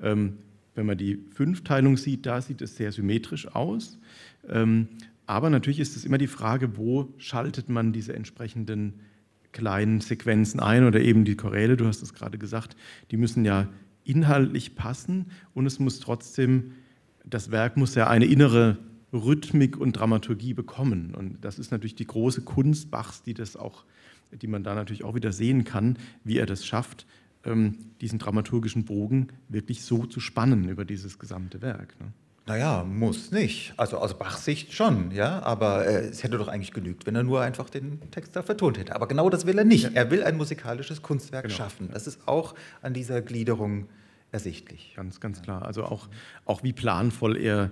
Ähm, wenn man die Fünfteilung sieht, da sieht es sehr symmetrisch aus. Ähm, aber natürlich ist es immer die Frage, wo schaltet man diese entsprechenden kleinen Sequenzen ein oder eben die Choräle, du hast es gerade gesagt, die müssen ja inhaltlich passen und es muss trotzdem, das Werk muss ja eine innere Rhythmik und Dramaturgie bekommen. Und das ist natürlich die große Kunst Bachs, die das auch, die man da natürlich auch wieder sehen kann, wie er das schafft, ähm, diesen dramaturgischen Bogen wirklich so zu spannen über dieses gesamte Werk. Ne? Naja, muss nicht. Also aus Bachs Sicht schon, ja. Aber äh, es hätte doch eigentlich genügt, wenn er nur einfach den Text da vertont hätte. Aber genau das will er nicht. Ja. Er will ein musikalisches Kunstwerk genau. schaffen. Das ist auch an dieser Gliederung ersichtlich. Ganz, ganz klar. Also auch, auch wie planvoll er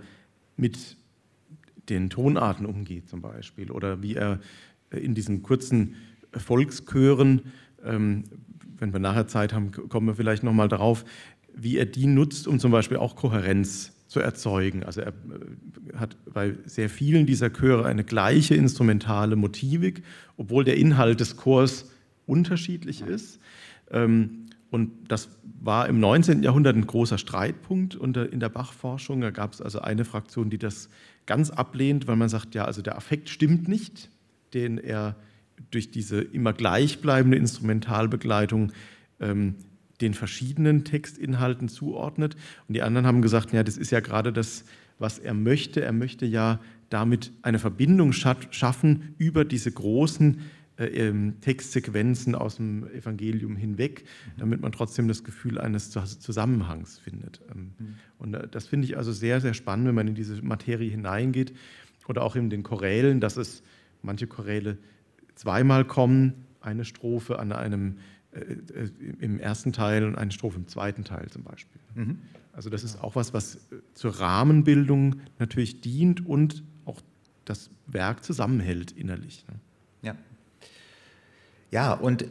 mit den Tonarten umgeht zum Beispiel. Oder wie er in diesen kurzen Volkschören, ähm, wenn wir nachher Zeit haben, kommen wir vielleicht nochmal darauf, wie er die nutzt, um zum Beispiel auch Kohärenz zu erzeugen. Also er äh, hat bei sehr vielen dieser Chöre eine gleiche instrumentale Motivik, obwohl der Inhalt des Chors unterschiedlich ist. Ähm, und das war im 19. Jahrhundert ein großer Streitpunkt in der Bach-Forschung. Da gab es also eine Fraktion, die das ganz ablehnt, weil man sagt, ja, also der Affekt stimmt nicht, den er durch diese immer gleichbleibende Instrumentalbegleitung ähm, den verschiedenen Textinhalten zuordnet. Und die anderen haben gesagt, ja, das ist ja gerade das, was er möchte. Er möchte ja damit eine Verbindung schaffen über diese großen äh, ähm, Textsequenzen aus dem Evangelium hinweg, damit man trotzdem das Gefühl eines Zusammenhangs findet. Ähm, mhm. Und äh, das finde ich also sehr, sehr spannend, wenn man in diese Materie hineingeht. Oder auch in den Chorälen, dass es manche Choräle zweimal kommen, eine Strophe an einem äh, äh, im ersten Teil und eine Strophe im zweiten Teil zum Beispiel. Mhm. Also das ist auch was, was äh, zur Rahmenbildung natürlich dient und auch das Werk zusammenhält innerlich. Ne? Ja. Ja, und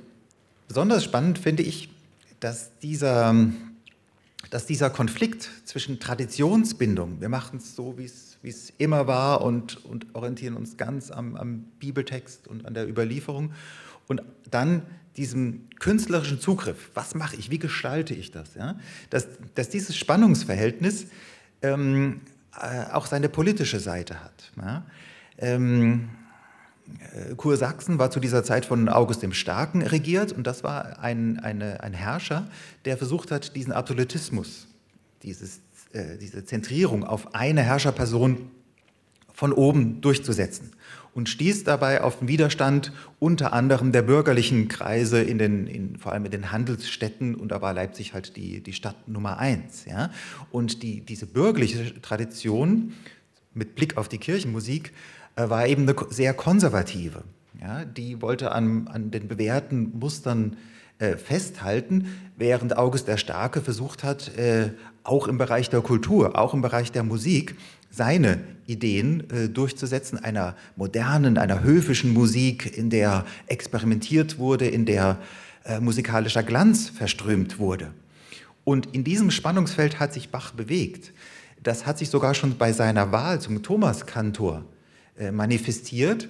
besonders spannend finde ich, dass dieser, dass dieser Konflikt zwischen Traditionsbindung, wir machen es so, wie es immer war und, und orientieren uns ganz am, am Bibeltext und an der Überlieferung, und dann diesem künstlerischen Zugriff, was mache ich, wie gestalte ich das, ja? dass, dass dieses Spannungsverhältnis ähm, äh, auch seine politische Seite hat. Ja? Ähm, äh, Kursachsen war zu dieser Zeit von August dem Starken regiert und das war ein, eine, ein Herrscher, der versucht hat, diesen Absolutismus, dieses, äh, diese Zentrierung auf eine Herrscherperson von oben durchzusetzen und stieß dabei auf den Widerstand unter anderem der bürgerlichen Kreise, in den, in, vor allem in den Handelsstädten und da war Leipzig halt die, die Stadt Nummer eins. Ja? Und die, diese bürgerliche Tradition mit Blick auf die Kirchenmusik äh, war eben eine sehr konservative. Ja? Die wollte an, an den bewährten Mustern äh, festhalten, während August der Starke versucht hat, äh, auch im Bereich der Kultur, auch im Bereich der Musik, seine Ideen äh, durchzusetzen, einer modernen, einer höfischen Musik, in der experimentiert wurde, in der äh, musikalischer Glanz verströmt wurde. Und in diesem Spannungsfeld hat sich Bach bewegt. Das hat sich sogar schon bei seiner Wahl zum Thomaskantor äh, manifestiert,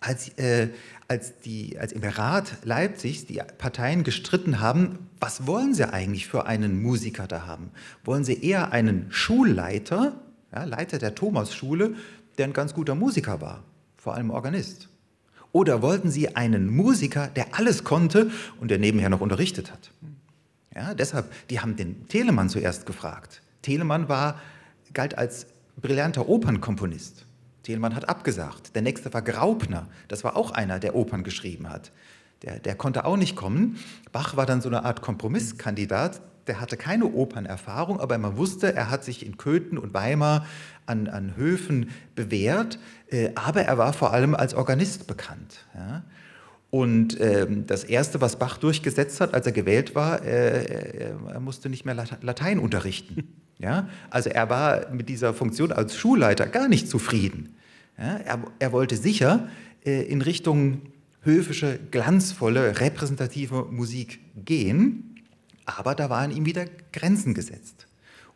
als, äh, als, die, als im Rat Leipzigs die Parteien gestritten haben, was wollen sie eigentlich für einen Musiker da haben? Wollen sie eher einen Schulleiter, ja, Leiter der Thomasschule, der ein ganz guter Musiker war, vor allem Organist? Oder wollten sie einen Musiker, der alles konnte und der nebenher noch unterrichtet hat? Ja, deshalb, die haben den Telemann zuerst gefragt. Telemann war, galt als brillanter Opernkomponist. Telemann hat abgesagt. Der nächste war Graupner. Das war auch einer, der Opern geschrieben hat. Der, der konnte auch nicht kommen. Bach war dann so eine Art Kompromisskandidat. Der hatte keine Opernerfahrung, aber man wusste, er hat sich in Köthen und Weimar an, an Höfen bewährt. Äh, aber er war vor allem als Organist bekannt. Ja? Und ähm, das Erste, was Bach durchgesetzt hat, als er gewählt war, äh, er musste nicht mehr Latein unterrichten. Ja? Also er war mit dieser Funktion als Schulleiter gar nicht zufrieden. Ja? Er, er, wollte sicher äh, in Richtung höfische, glanzvolle, repräsentative Musik gehen, aber da waren ihm wieder Grenzen gesetzt.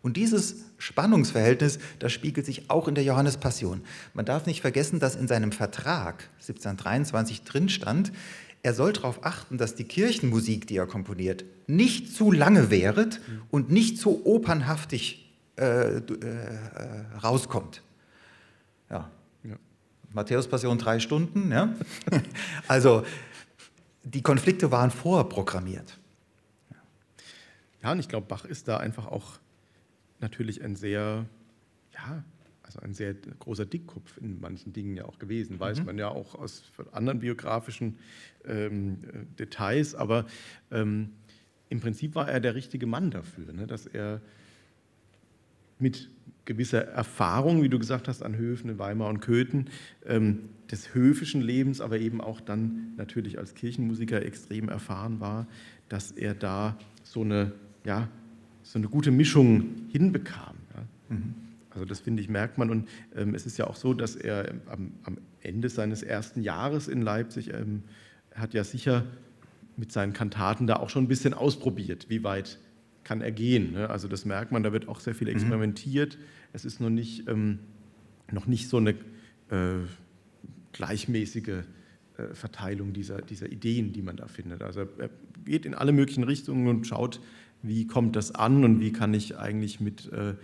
Und dieses Spannungsverhältnis, das spiegelt sich auch in der Johannespassion. Man darf nicht vergessen, dass in seinem Vertrag 1723 drin stand, er soll darauf achten, dass die Kirchenmusik, die er komponiert, nicht zu lange währet und nicht zu opernhaftig äh, äh, rauskommt. Ja. ja. Matthäus Passion drei Stunden. Ja? also die Konflikte waren vorprogrammiert. Ja, und ich glaube, Bach ist da einfach auch natürlich ein sehr, ja, also ein sehr großer Dickkopf in manchen Dingen ja auch gewesen, weiß mhm. man ja auch aus anderen biografischen ähm, Details, aber ähm, im Prinzip war er der richtige Mann dafür, ne, dass er mit gewisser Erfahrung, wie du gesagt hast, an Höfen in Weimar und Köthen, ähm, des höfischen Lebens, aber eben auch dann natürlich als Kirchenmusiker extrem erfahren war, dass er da so eine, ja, so eine gute Mischung hinbekam. Ja. Mhm. Also das finde ich, merkt man. Und ähm, es ist ja auch so, dass er am, am, Ende seines ersten Jahres in Leipzig, ähm, hat ja sicher mit seinen Kantaten da auch schon ein bisschen ausprobiert, wie weit kann er gehen. Ne? Also das merkt man, da wird auch sehr viel mhm. experimentiert. Mhm. Es ist noch nicht, ähm, noch nicht so eine äh, gleichmäßige äh, Verteilung dieser, dieser Ideen, die man da findet. Also er geht in alle möglichen Richtungen und schaut, wie kommt das an und wie kann ich eigentlich mit, äh, äh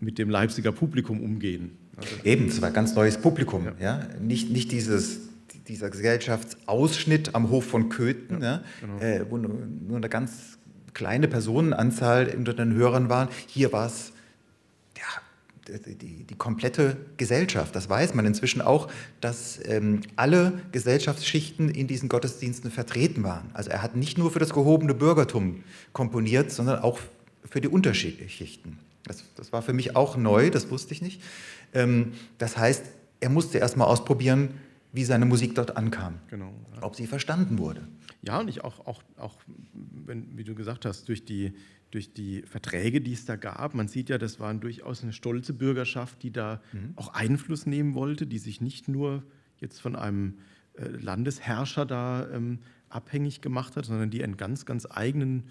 mit dem Leipziger Publikum umgehen. Also Eben, es war ein ganz neues Publikum. Ja. ja? Nicht, nicht dieses, dieser Gesellschaftsausschnitt am Hof von Köthen, ja, genau. äh, wo nur, nur, eine ganz kleine Personenanzahl unter den Hörern waren. Hier war es die, die, die, komplette Gesellschaft. Das weiß man inzwischen auch, dass ähm, alle Gesellschaftsschichten in diesen Gottesdiensten vertreten waren. Also er hat nicht nur für das gehobene Bürgertum komponiert, sondern auch für die Unterschichten. Das, das war für mich auch neu, das wusste ich nicht. Ähm, das heißt, er musste erst mal ausprobieren, wie seine Musik dort ankam, genau, ja. ob sie verstanden wurde. Ja, und ich auch, auch, auch wenn, wie du gesagt hast, durch die, durch die Verträge, die es da gab. Man sieht ja, das war durchaus eine stolze Bürgerschaft, die da mhm. auch Einfluss nehmen wollte, die sich nicht nur jetzt von einem äh, Landesherrscher da ähm, abhängig gemacht hat, sondern die einen ganz, ganz eigenen,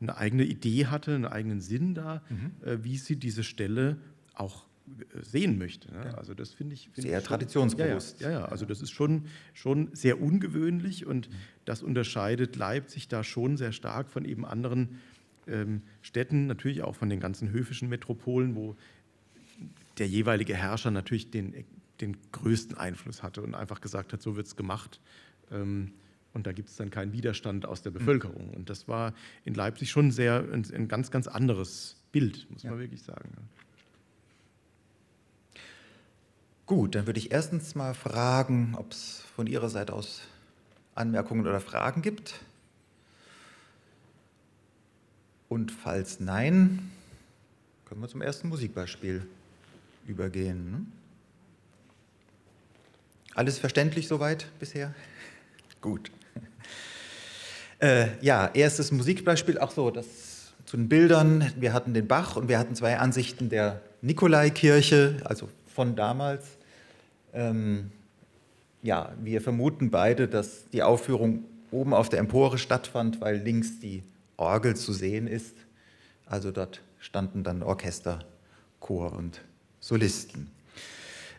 eine eigene Idee hatte, einen eigenen Sinn da, mhm. äh, wie sie diese Stelle auch sehen möchte. Ne? Also das finde ich find sehr ich schon, traditionsbewusst. Ja, ja, ja, also das ist schon, schon sehr ungewöhnlich und mhm. das unterscheidet Leipzig da schon sehr stark von eben anderen ähm, Städten, natürlich auch von den ganzen höfischen Metropolen, wo der jeweilige Herrscher natürlich den, den größten Einfluss hatte und einfach gesagt hat, so wird es gemacht. Ähm, und da gibt es dann keinen Widerstand aus der Bevölkerung. Und das war in Leipzig schon sehr ein, ein ganz, ganz anderes Bild, muss man wirklich sagen. Gut, dann würde ich erstens mal fragen, ob es von Ihrer Seite aus Anmerkungen oder Fragen gibt. Und falls nein, können wir zum ersten Musikbeispiel übergehen. Ne? Alles verständlich soweit bisher? Gut. Äh, ja, erstes Musikbeispiel, auch so, das zu den Bildern. Wir hatten den Bach und wir hatten zwei Ansichten der Nikolaikirche, also von damals. Ähm, ja, wir vermuten beide, dass die Aufführung oben auf der Empore stattfand, weil links die Orgel zu sehen ist. Also dort standen dann Orchester, Chor und Solisten.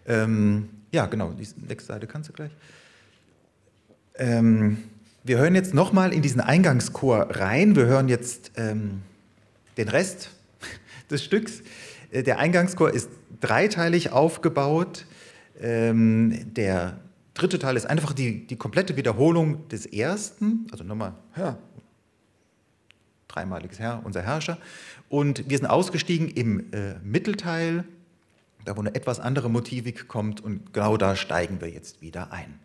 Ähm, ja, genau, die nächste Seite kannst du gleich. Ähm, wir hören jetzt nochmal in diesen Eingangschor rein. Wir hören jetzt ähm, den Rest des Stücks. Äh, der Eingangschor ist dreiteilig aufgebaut. Ähm, der dritte Teil ist einfach die, die komplette Wiederholung des ersten. Also nochmal, Herr, dreimaliges Herr, unser Herrscher. Und wir sind ausgestiegen im äh, Mittelteil, da wo eine etwas andere Motivik kommt und genau da steigen wir jetzt wieder ein.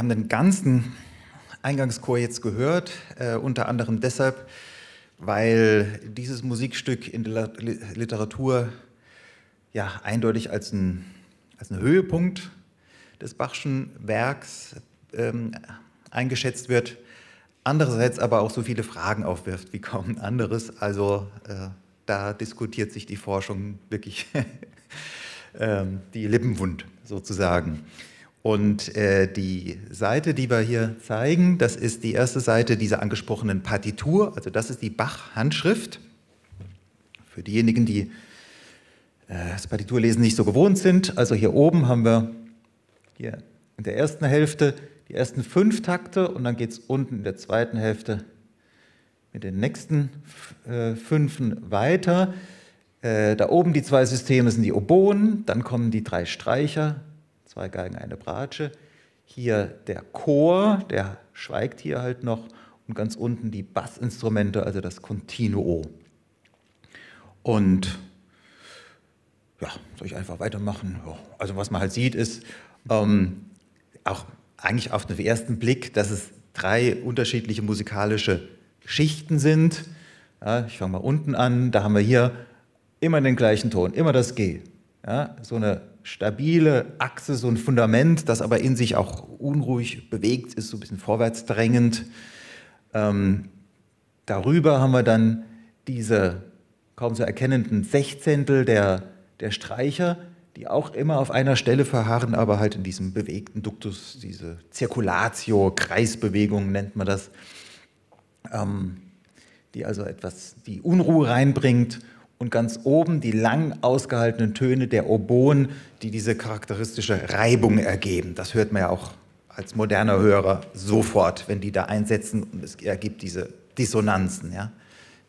Haben den ganzen Eingangschor jetzt gehört, äh, unter anderem deshalb, weil dieses Musikstück in der Literatur ja eindeutig als ein, als ein Höhepunkt des Bachschen Werks ähm, eingeschätzt wird, andererseits aber auch so viele Fragen aufwirft wie kaum anderes. Also äh, da diskutiert sich die Forschung wirklich äh, die Lippenwund sozusagen. Und äh, die Seite, die wir hier zeigen, das ist die erste Seite dieser angesprochenen Partitur, also das ist die Bach-Handschrift. Für diejenigen, die äh, das Partiturlesen nicht so gewohnt sind, also hier oben haben wir hier in der ersten Hälfte die ersten fünf Takte. Und dann geht es unten in der zweiten Hälfte mit den nächsten äh, fünfen weiter. Äh, da oben die zwei Systeme sind die Oboen, dann kommen die drei Streicher, zwei Geigen, eine Bratsche. Hier der Chor, der schweigt hier halt noch und ganz unten die Bassinstrumente, also das Continuo. Und ja, soll ich einfach weitermachen? Also was man halt sieht, ist ähm, auch eigentlich auf den ersten Blick, dass es drei unterschiedliche musikalische Schichten sind. Ja, ich fange mal unten an, da haben wir hier immer den gleichen Ton, immer das G. Ja, so eine stabile Achse, so ein Fundament, das aber in sich auch unruhig bewegt ist, so ein bisschen vorwärts drängend. Ähm, darüber haben wir dann diese kaum zu erkennenden Sechzehntel der, der Streicher, die auch immer auf einer Stelle verharren, aber halt in diesem bewegten Duktus, diese Zirkulatio, Kreisbewegung nennt man das, ähm, die also etwas die Unruhe reinbringt und ganz oben die lang ausgehaltenen Töne der Oboen, die diese charakteristische Reibung ergeben. Das hört man ja auch als moderner Hörer sofort, wenn die da einsetzen und es ergibt diese Dissonanzen, ja,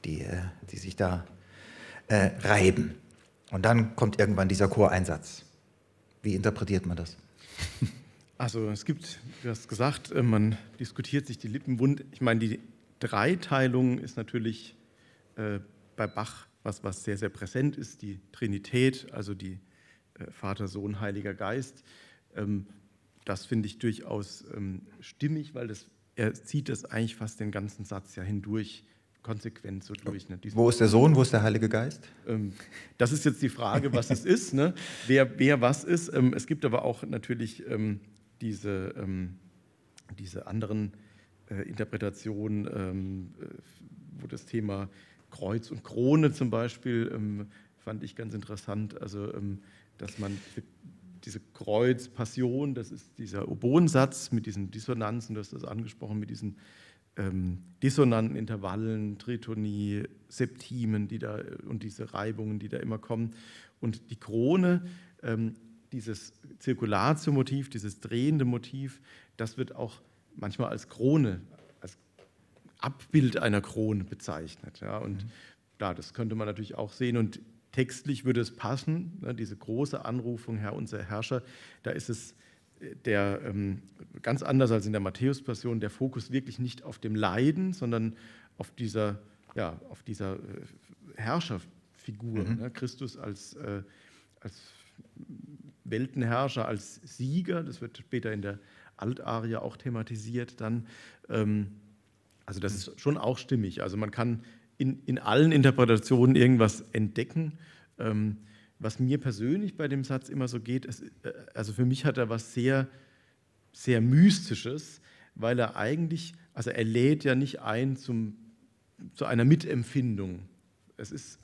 die, äh, die sich da äh, reiben. Und dann kommt irgendwann dieser Choreinsatz. Wie interpretiert man das? Also es gibt, du hast gesagt, äh, man diskutiert sich die Lippen wund. Ich meine, die Dreiteilung ist natürlich äh, bei Bach was, was sehr, sehr präsent ist, die Trinität, also die äh, Vater, Sohn, Heiliger Geist. Ähm, das finde ich durchaus ähm, stimmig, weil das, er zieht das eigentlich fast den ganzen Satz ja hindurch konsequent so durch. Ne? Wo ist der Sohn, wo ist der Heilige Geist? Ähm, das ist jetzt die Frage, was es ist, ne? wer, wer was ist. Ähm, es gibt aber auch natürlich ähm, diese, ähm, diese anderen äh, Interpretationen, äh, wo das Thema Kreuz und Krone zum Beispiel ähm, fand ich ganz interessant. Also, dass man diese Kreuz-Passion, das ist dieser Oboensatz mit diesen Dissonanzen, du hast das angesprochen, mit diesen ähm, dissonanten Intervallen, Tritonie, Septimen, die da und diese Reibungen, die da immer kommen. Und die Krone, ähm, dieses Zirkulatio-Motiv, dieses drehende Motiv, das wird auch manchmal als Krone, Abbild einer Krone bezeichnet. Ja, und mhm. da, das könnte man natürlich auch sehen. Und textlich würde es passen, ne, diese große Anrufung, Herr, unser Herrscher, da ist es der ähm, ganz anders als in der Matthäus-Passion der Fokus wirklich nicht auf dem Leiden, sondern auf dieser, ja, auf dieser äh, Herrscherfigur. Mhm. Ne? Christus als, äh, als Weltenherrscher, als Sieger, das wird später in der Altarie auch thematisiert dann. Ähm, also das ist schon auch stimmig. Also man kann in, in allen Interpretationen irgendwas entdecken. Ähm, was mir persönlich bei dem Satz immer so geht, ist, äh, also für mich hat er was sehr, sehr Mystisches, weil er eigentlich, also er lädt ja nicht ein zum, zu einer Mitempfindung. Es ist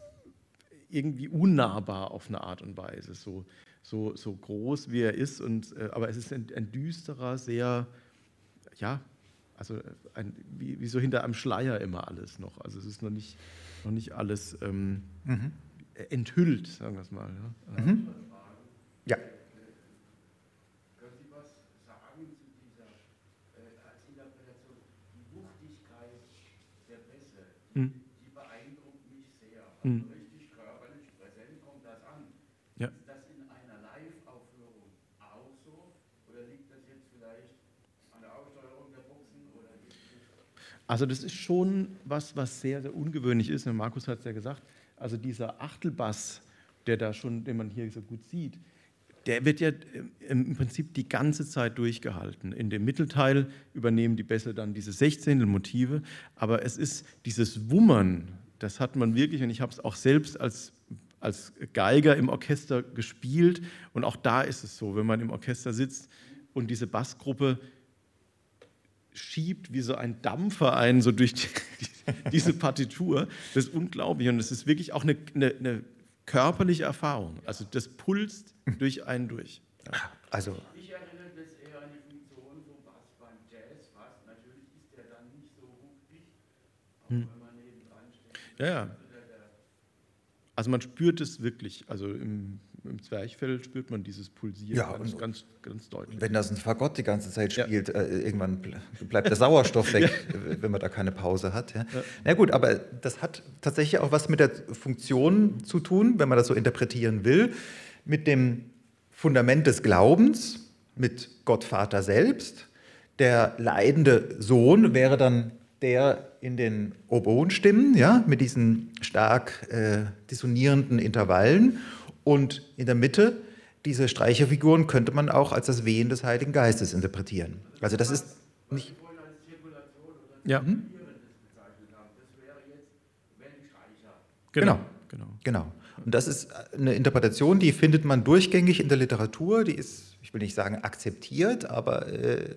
irgendwie unnahbar auf eine Art und Weise, so, so, so groß wie er ist, und, äh, aber es ist ein, ein düsterer, sehr, ja, also ein, wie, wie, so hinter einem Schleier immer alles noch. Also es ist noch nicht, noch nicht alles. Ähm, mhm enthüllt, sagen wir es mal. Ja. Mhm. ja. Können Sie was sagen zu dieser, als Interpretation, die Wuchtigkeit der Bässe, die, mhm. die beeindruckt mich sehr. Also mhm. richtig körperlich präsent kommt das an. Ja. Ist das in einer Live-Aufführung auch so? Oder liegt das jetzt vielleicht an der Aussteuerung der Boxen? Oder also das ist schon was, was sehr, sehr ungewöhnlich ist. Markus hat es ja gesagt, also dieser Achtelbass, der da schon, den man hier so gut sieht, der wird ja im Prinzip die ganze Zeit durchgehalten. In dem Mittelteil übernehmen die Bässe dann diese Sechzehntelmotive, aber es ist dieses Wummern, das hat man wirklich, und ich habe es auch selbst als, als Geiger im Orchester gespielt, und auch da ist es so, wenn man im Orchester sitzt und diese Bassgruppe schiebt wie so ein Dampfer ein, so durch die, diese Partitur, das ist unglaublich, und es ist wirklich auch eine, eine, eine körperliche Erfahrung. Also das pulst durch einen durch. Ja. Also Ich erinnere das eher an die Funktion vom Bass beim Jazz fast. Natürlich ist der dann nicht so wuchtig, auch Hm. wenn man nebendran steht. Ja, ja. Also man spürt es wirklich. Also im, im Zwerchfell spürt man dieses Pulsieren Ja, ganz, und- ganz, ganz deutlich. wenn das ein Fagott die ganze Zeit Ja. spielt, äh, irgendwann ble- bleibt der Sauerstoff weg, äh, wenn man da keine Pause hat. Ja. Na gut, aber das hat tatsächlich auch was mit der Funktion zu tun, wenn man das so interpretieren will, mit dem Fundament des Glaubens, mit Gott Vater selbst. Der leidende Sohn wäre dann der in den Oboenstimmen, ja, mit diesen stark äh, dissonierenden Intervallen. Und in der Mitte diese Streicherfiguren könnte man auch als das Wehen des Heiligen Geistes interpretieren. Also das ist nicht. Ja, Wellenstreicher. genau. genau. Genau. Und das ist eine Interpretation, die findet man durchgängig in der Literatur. Die ist, ich will nicht sagen akzeptiert, aber äh,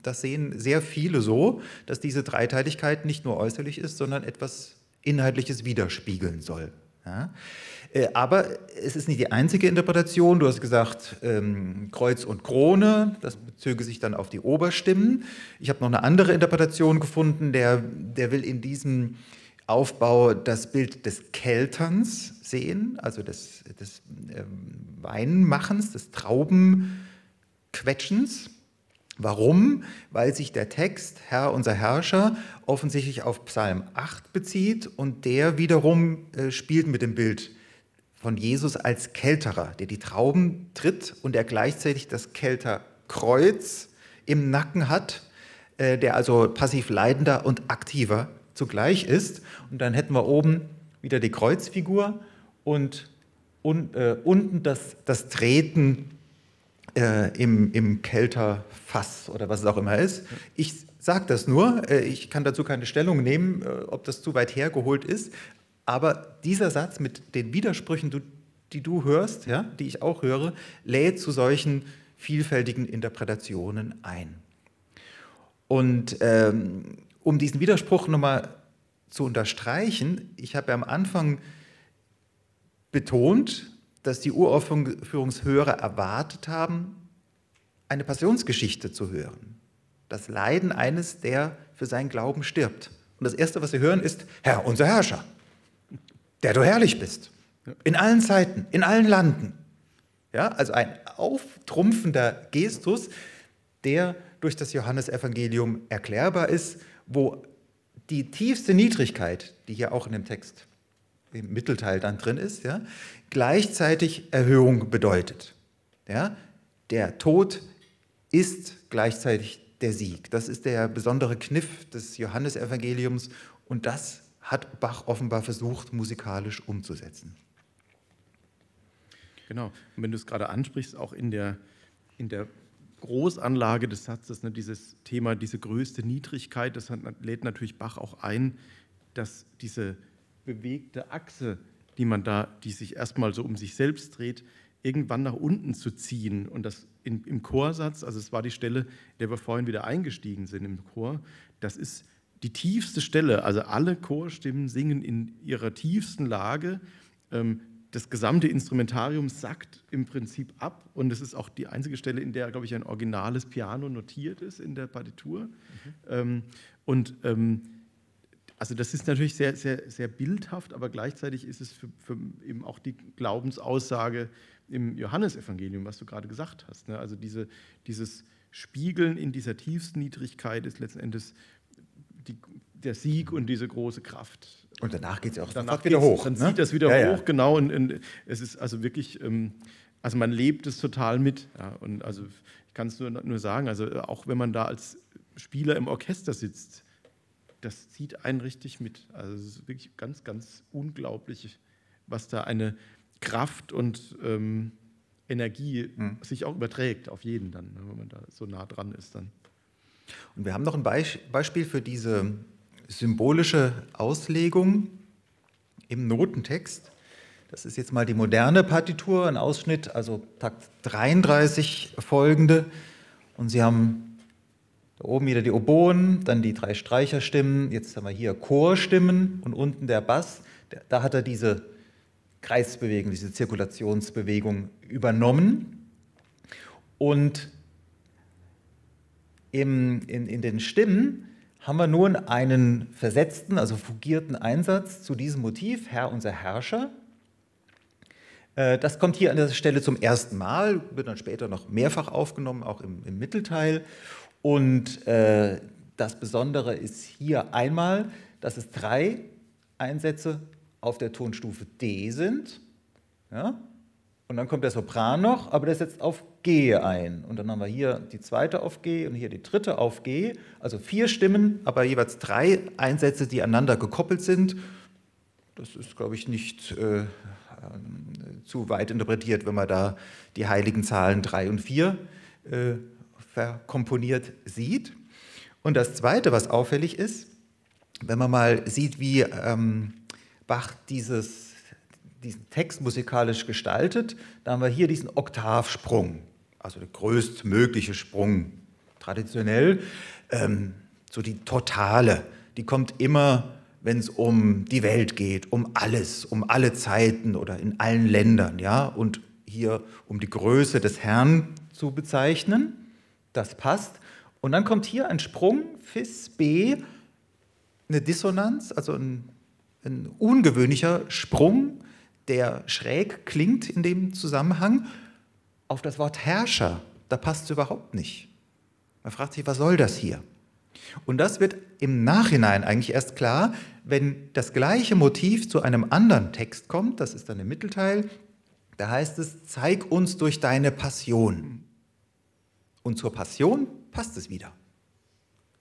das sehen sehr viele so, dass diese Dreiteiligkeit nicht nur äußerlich ist, sondern etwas Inhaltliches widerspiegeln soll. Ja? Äh, aber es ist nicht die einzige Interpretation. Du hast gesagt, ähm, Kreuz und Krone, das bezöge sich dann auf die Oberstimmen. Ich habe noch eine andere Interpretation gefunden, der, der will in diesem Aufbau das Bild des Kelterns sehen, also des, des ähm, Weinmachens, des Traubenquetschens. Warum? Weil sich der Text Herr unser Herrscher offensichtlich auf Psalm 8 bezieht und der wiederum äh, spielt mit dem Bild von Jesus als Kälterer, der die Trauben tritt und der gleichzeitig das Kälterkreuz im Nacken hat, äh, der also passiv leidender und aktiver zugleich ist. Und dann hätten wir oben wieder die Kreuzfigur und un, äh, unten das, das Treten äh, im, im Kälterfass oder was es auch immer ist. Ich sage das nur, äh, ich kann dazu keine Stellung nehmen, äh, ob das zu weit hergeholt ist. Aber dieser Satz mit den Widersprüchen, die du hörst, ja, die ich auch höre, lädt zu solchen vielfältigen Interpretationen ein. Und ähm, um diesen Widerspruch nochmal zu unterstreichen, ich habe ja am Anfang betont, dass die Uraufführungshörer erwartet haben, eine Passionsgeschichte zu hören. Das Leiden eines, der für seinen Glauben stirbt. Und das Erste, was sie hören, ist, Herr, unser Herrscher, der du herrlich bist. In allen Zeiten, in allen Landen. Ja, also ein auftrumpfender Gestus, der durch das Johannesevangelium erklärbar ist, wo die tiefste Niedrigkeit, die hier auch in dem Text im Mittelteil dann drin ist, ja, gleichzeitig Erhöhung bedeutet. Ja, der Tod ist gleichzeitig der Sieg. Das ist der besondere Kniff des Johannesevangeliums und das hat Bach offenbar versucht, musikalisch umzusetzen. Genau. Und wenn du es gerade ansprichst, auch in der, in der Großanlage des Satzes, ne, dieses Thema, diese größte Niedrigkeit, das hat, lädt natürlich Bach auch ein, dass diese bewegte Achse, die man da, die sich erstmal so um sich selbst dreht, irgendwann nach unten zu ziehen. Und das in, im Chorsatz, also es war die Stelle, der wir vorhin wieder eingestiegen sind im Chor, das ist die tiefste Stelle. Also alle Chorstimmen singen in ihrer tiefsten Lage. Ähm, das gesamte Instrumentarium sackt im Prinzip ab und es ist auch die einzige Stelle, in der, glaube ich, ein originales Piano notiert ist in der Partitur. Ähm, und ähm, also das ist natürlich sehr, sehr, sehr bildhaft, aber gleichzeitig ist es für, für eben auch die Glaubensaussage im Johannesevangelium, was du gerade gesagt hast. Ne? Also diese, dieses Spiegeln in dieser tiefsten Niedrigkeit ist letzten Endes die, der Sieg und diese große Kraft. Und danach geht es ja auch Danach wieder hoch. Dann ne? zieht das wieder Ja, ja. hoch, genau. Und, und es ist also wirklich, ähm, also man lebt es total mit. Ja, und also ich kann es nur, nur sagen, also auch wenn man da als Spieler im Orchester sitzt, das zieht einen richtig mit. Also es ist wirklich ganz, ganz unglaublich, was da eine Kraft und ähm, Energie mhm. sich auch überträgt auf jeden dann, ne, wenn man da so nah dran ist dann. Und wir haben noch ein Beispiel für diese symbolische Auslegung im Notentext. Das ist jetzt mal die moderne Partitur, ein Ausschnitt, also Takt 33 folgende. Und Sie haben da oben wieder die Oboen, dann die drei Streicherstimmen, jetzt haben wir hier Chorstimmen und unten der Bass. Da hat er diese Kreisbewegung, diese Zirkulationsbewegung übernommen. Und im, in, in den Stimmen haben wir nun einen versetzten, also fugierten Einsatz zu diesem Motiv, Herr unser Herrscher. Äh, das kommt hier an der Stelle zum ersten Mal, wird dann später noch mehrfach aufgenommen, auch im, im Mittelteil. Und äh, das Besondere ist hier einmal, dass es drei Einsätze auf der Tonstufe D sind. Ja? Und dann kommt der Sopran noch, aber der setzt auf G ein. Und dann haben wir hier die zweite auf G und hier die dritte auf G. Also vier Stimmen, aber jeweils drei Einsätze, die aneinander gekoppelt sind. Das ist, glaube ich, nicht äh, zu weit interpretiert, wenn man da die heiligen Zahlen 3 und 4 äh, verkomponiert sieht. Und das Zweite, was auffällig ist, wenn man mal sieht, wie ähm, Bach dieses, diesen Text musikalisch gestaltet, da haben wir hier diesen Oktavsprung, also der größtmögliche Sprung. Traditionell ähm, so die totale, die kommt immer wenn es um die Welt geht, um alles, um alle Zeiten oder in allen Ländern, ja, und hier um die Größe des Herrn zu bezeichnen. Das passt. Und dann kommt hier ein Sprung, Fis B, eine Dissonanz, also ein, ein ungewöhnlicher Sprung, der schräg klingt in dem Zusammenhang, auf das Wort Herrscher. Da passt es überhaupt nicht. Man fragt sich, was soll das hier? Und das wird im Nachhinein eigentlich erst klar, wenn das gleiche Motiv zu einem anderen Text kommt, das ist dann im Mittelteil, da heißt es, zeig uns durch deine Passion. Und zur Passion passt es wieder.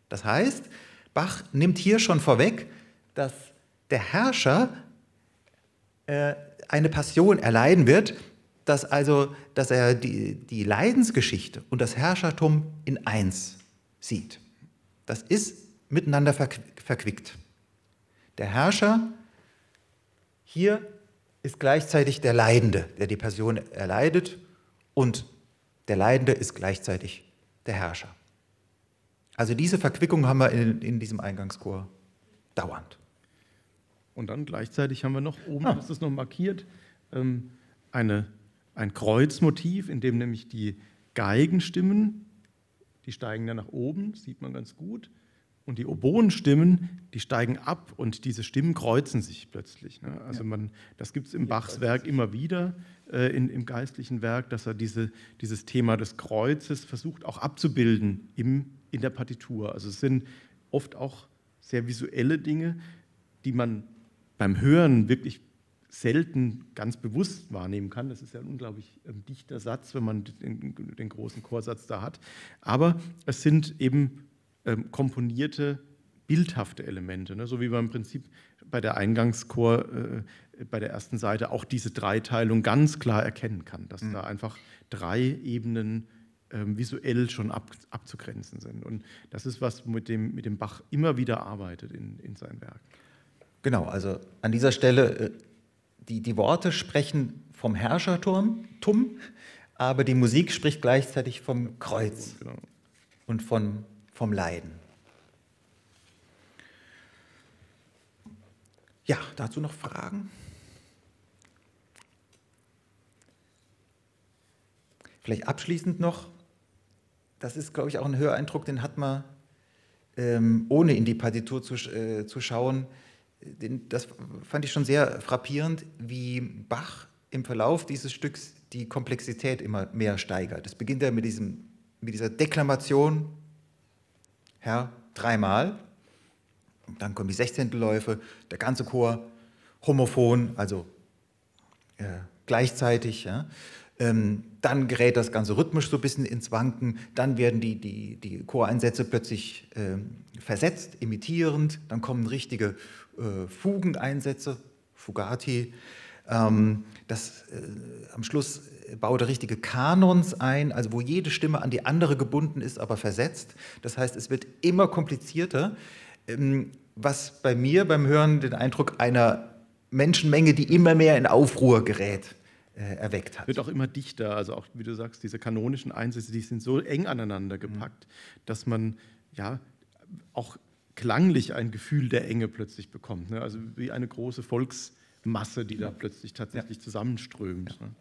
Das heißt, Bach nimmt hier schon vorweg, dass der Herrscher äh, eine Passion erleiden wird, dass also, dass er die, die Leidensgeschichte und das Herrschertum in eins sieht. Das ist miteinander verquickt. Der Herrscher hier ist gleichzeitig der Leidende, der die Person erleidet, und der Leidende ist gleichzeitig der Herrscher. Also diese Verquickung haben wir in, in diesem Eingangschor dauernd. Und dann gleichzeitig haben wir noch oben, ah. ist das noch markiert, ähm, eine, ein Kreuzmotiv, in dem nämlich die Geigenstimmen, die steigen dann nach oben, sieht man ganz gut, und die Oboenstimmen, die steigen ab und diese Stimmen kreuzen sich plötzlich. Ne? Also man, das gibt es im Bachs Werk immer wieder, äh, in, im geistlichen Werk, dass er diese, dieses Thema des Kreuzes versucht auch abzubilden im, in der Partitur. Also es sind oft auch sehr visuelle Dinge, die man beim Hören wirklich selten ganz bewusst wahrnehmen kann. Das ist ja ein unglaublich ähm, dichter Satz, wenn man den, den großen Chorsatz da hat. Aber es sind eben ähm, komponierte, bildhafte Elemente, ne? so wie man im Prinzip bei der Eingangschor, äh, bei der ersten Seite auch diese Dreiteilung ganz klar erkennen kann, dass mhm. da einfach drei Ebenen ähm, visuell schon ab, abzugrenzen sind. Und das ist was, mit dem, mit dem Bach immer wieder arbeitet in, in seinem Werk. Genau, also an dieser Stelle, äh, die, die Worte sprechen vom Herrscherturm, Tum, aber die Musik spricht gleichzeitig vom Kreuz genau. und von vom Leiden. Ja, dazu noch Fragen? Vielleicht abschließend noch, das ist, glaube ich, auch ein Höreindruck, den hat man, ähm, ohne in die Partitur zu, äh, zu schauen. Das fand ich schon sehr frappierend, wie Bach im Verlauf dieses Stücks die Komplexität immer mehr steigert. Es beginnt ja mit, diesem, mit dieser Deklamation Herr, dreimal. Und dann kommen die Sechzehntelläufe, der ganze Chor homophon, also äh, gleichzeitig. Ja. Ähm, dann gerät das Ganze rhythmisch so ein bisschen ins Wanken. Dann werden die, die, die Choreinsätze plötzlich äh, versetzt, imitierend. Dann kommen richtige äh, Fugeneinsätze, Fugati. Ähm, das, äh, am Schluss baut er richtige Kanons ein, also wo jede Stimme an die andere gebunden ist, aber versetzt. Das heißt, es wird immer komplizierter, ähm, was bei mir beim Hören den Eindruck einer Menschenmenge, die immer mehr in Aufruhr gerät, äh, erweckt hat. Wird auch immer dichter, also auch wie du sagst, diese kanonischen Einsätze, die sind so eng aneinander gepackt, mhm. dass man ja auch klanglich ein Gefühl der Enge plötzlich bekommt. Ne? Also wie eine große Volksmasse, die da plötzlich tatsächlich ja. zusammenströmt. Ja. Ne?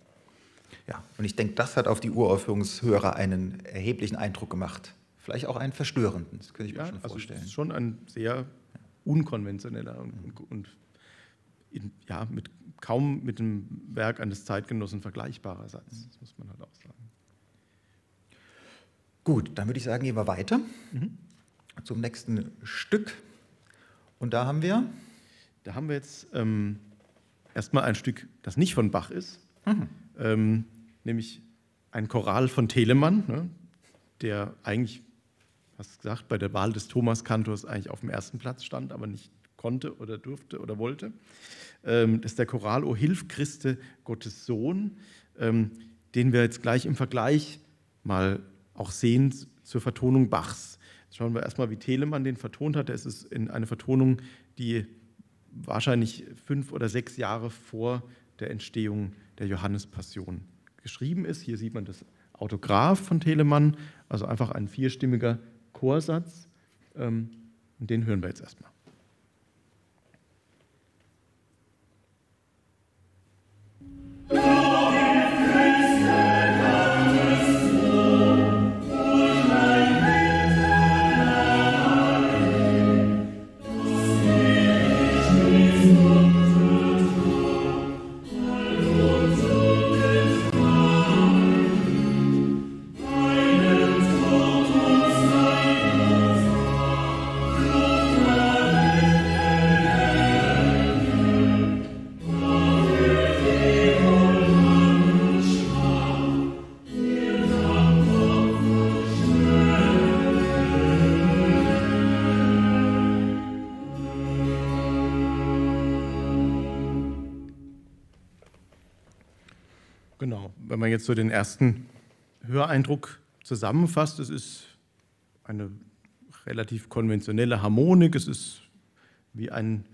ja, und ich denke, das hat auf die Uraufführungshörer einen erheblichen Eindruck gemacht. Vielleicht auch einen verstörenden, das könnte ich mir ja, schon also vorstellen. Also ist schon ein sehr unkonventioneller und, und in, ja, mit kaum mit dem Werk eines Zeitgenossen vergleichbarer Satz. Das muss man halt auch sagen. Gut, dann würde ich sagen, gehen wir weiter mhm. Zum nächsten Stück. Und da haben wir. Da haben wir jetzt ähm, erstmal ein Stück, das nicht von Bach ist, mhm. ähm, nämlich ein Choral von Telemann, ne, der eigentlich, hast gesagt, bei der Wahl des Thomas-Kantors eigentlich auf dem ersten Platz stand, aber nicht konnte oder durfte oder wollte. Ähm, das ist der Choral O Hilf Christe, Gottes Sohn, ähm, den wir jetzt gleich im Vergleich mal auch sehen zur Vertonung Bachs. Schauen wir erstmal, wie Telemann den vertont hat. Es ist in eine Vertonung, die wahrscheinlich fünf oder sechs Jahre vor der Entstehung der Johannespassion geschrieben ist. Hier sieht man das Autograph von Telemann, also einfach ein vierstimmiger Chorsatz. Ähm, und den hören wir jetzt erstmal. Jetzt so den ersten Höreindruck zusammenfasst, es ist eine relativ konventionelle Harmonik, es ist wie ein,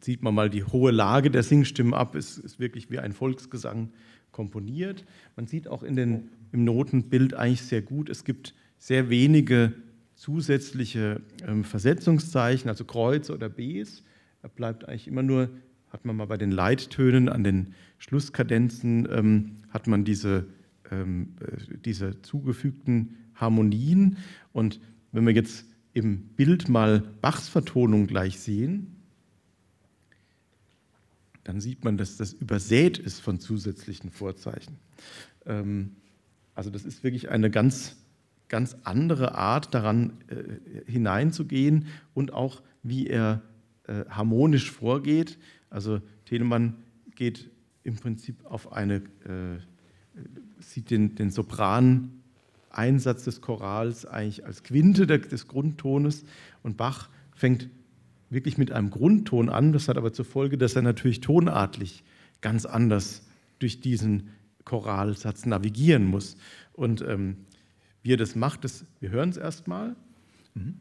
sieht man mal die hohe Lage der Singstimmen ab, es ist wirklich wie ein Volksgesang komponiert. Man sieht auch in den, im Notenbild eigentlich sehr gut, es gibt sehr wenige zusätzliche ähm, Versetzungszeichen, also Kreuze oder Bs. Da bleibt eigentlich immer nur hat man mal bei den Leittönen an den Schlusskadenzen, ähm, hat man diese, ähm, äh, diese zugefügten Harmonien. Und wenn wir jetzt im Bild mal Bachs Vertonung gleich sehen, dann sieht man, dass das übersät ist von zusätzlichen Vorzeichen. Ähm, also das ist wirklich eine ganz, ganz andere Art, daran äh, hineinzugehen und auch, wie er äh, harmonisch vorgeht. Also Telemann geht im Prinzip auf eine, äh, sieht den, den Sopran-Einsatz des Chorals eigentlich als Quinte des Grundtones und Bach fängt wirklich mit einem Grundton an. Das hat aber zur Folge, dass er natürlich tonartlich ganz anders durch diesen Choralsatz navigieren muss. Und ähm, wie er das macht, das, wir hören es erstmal. Mhm.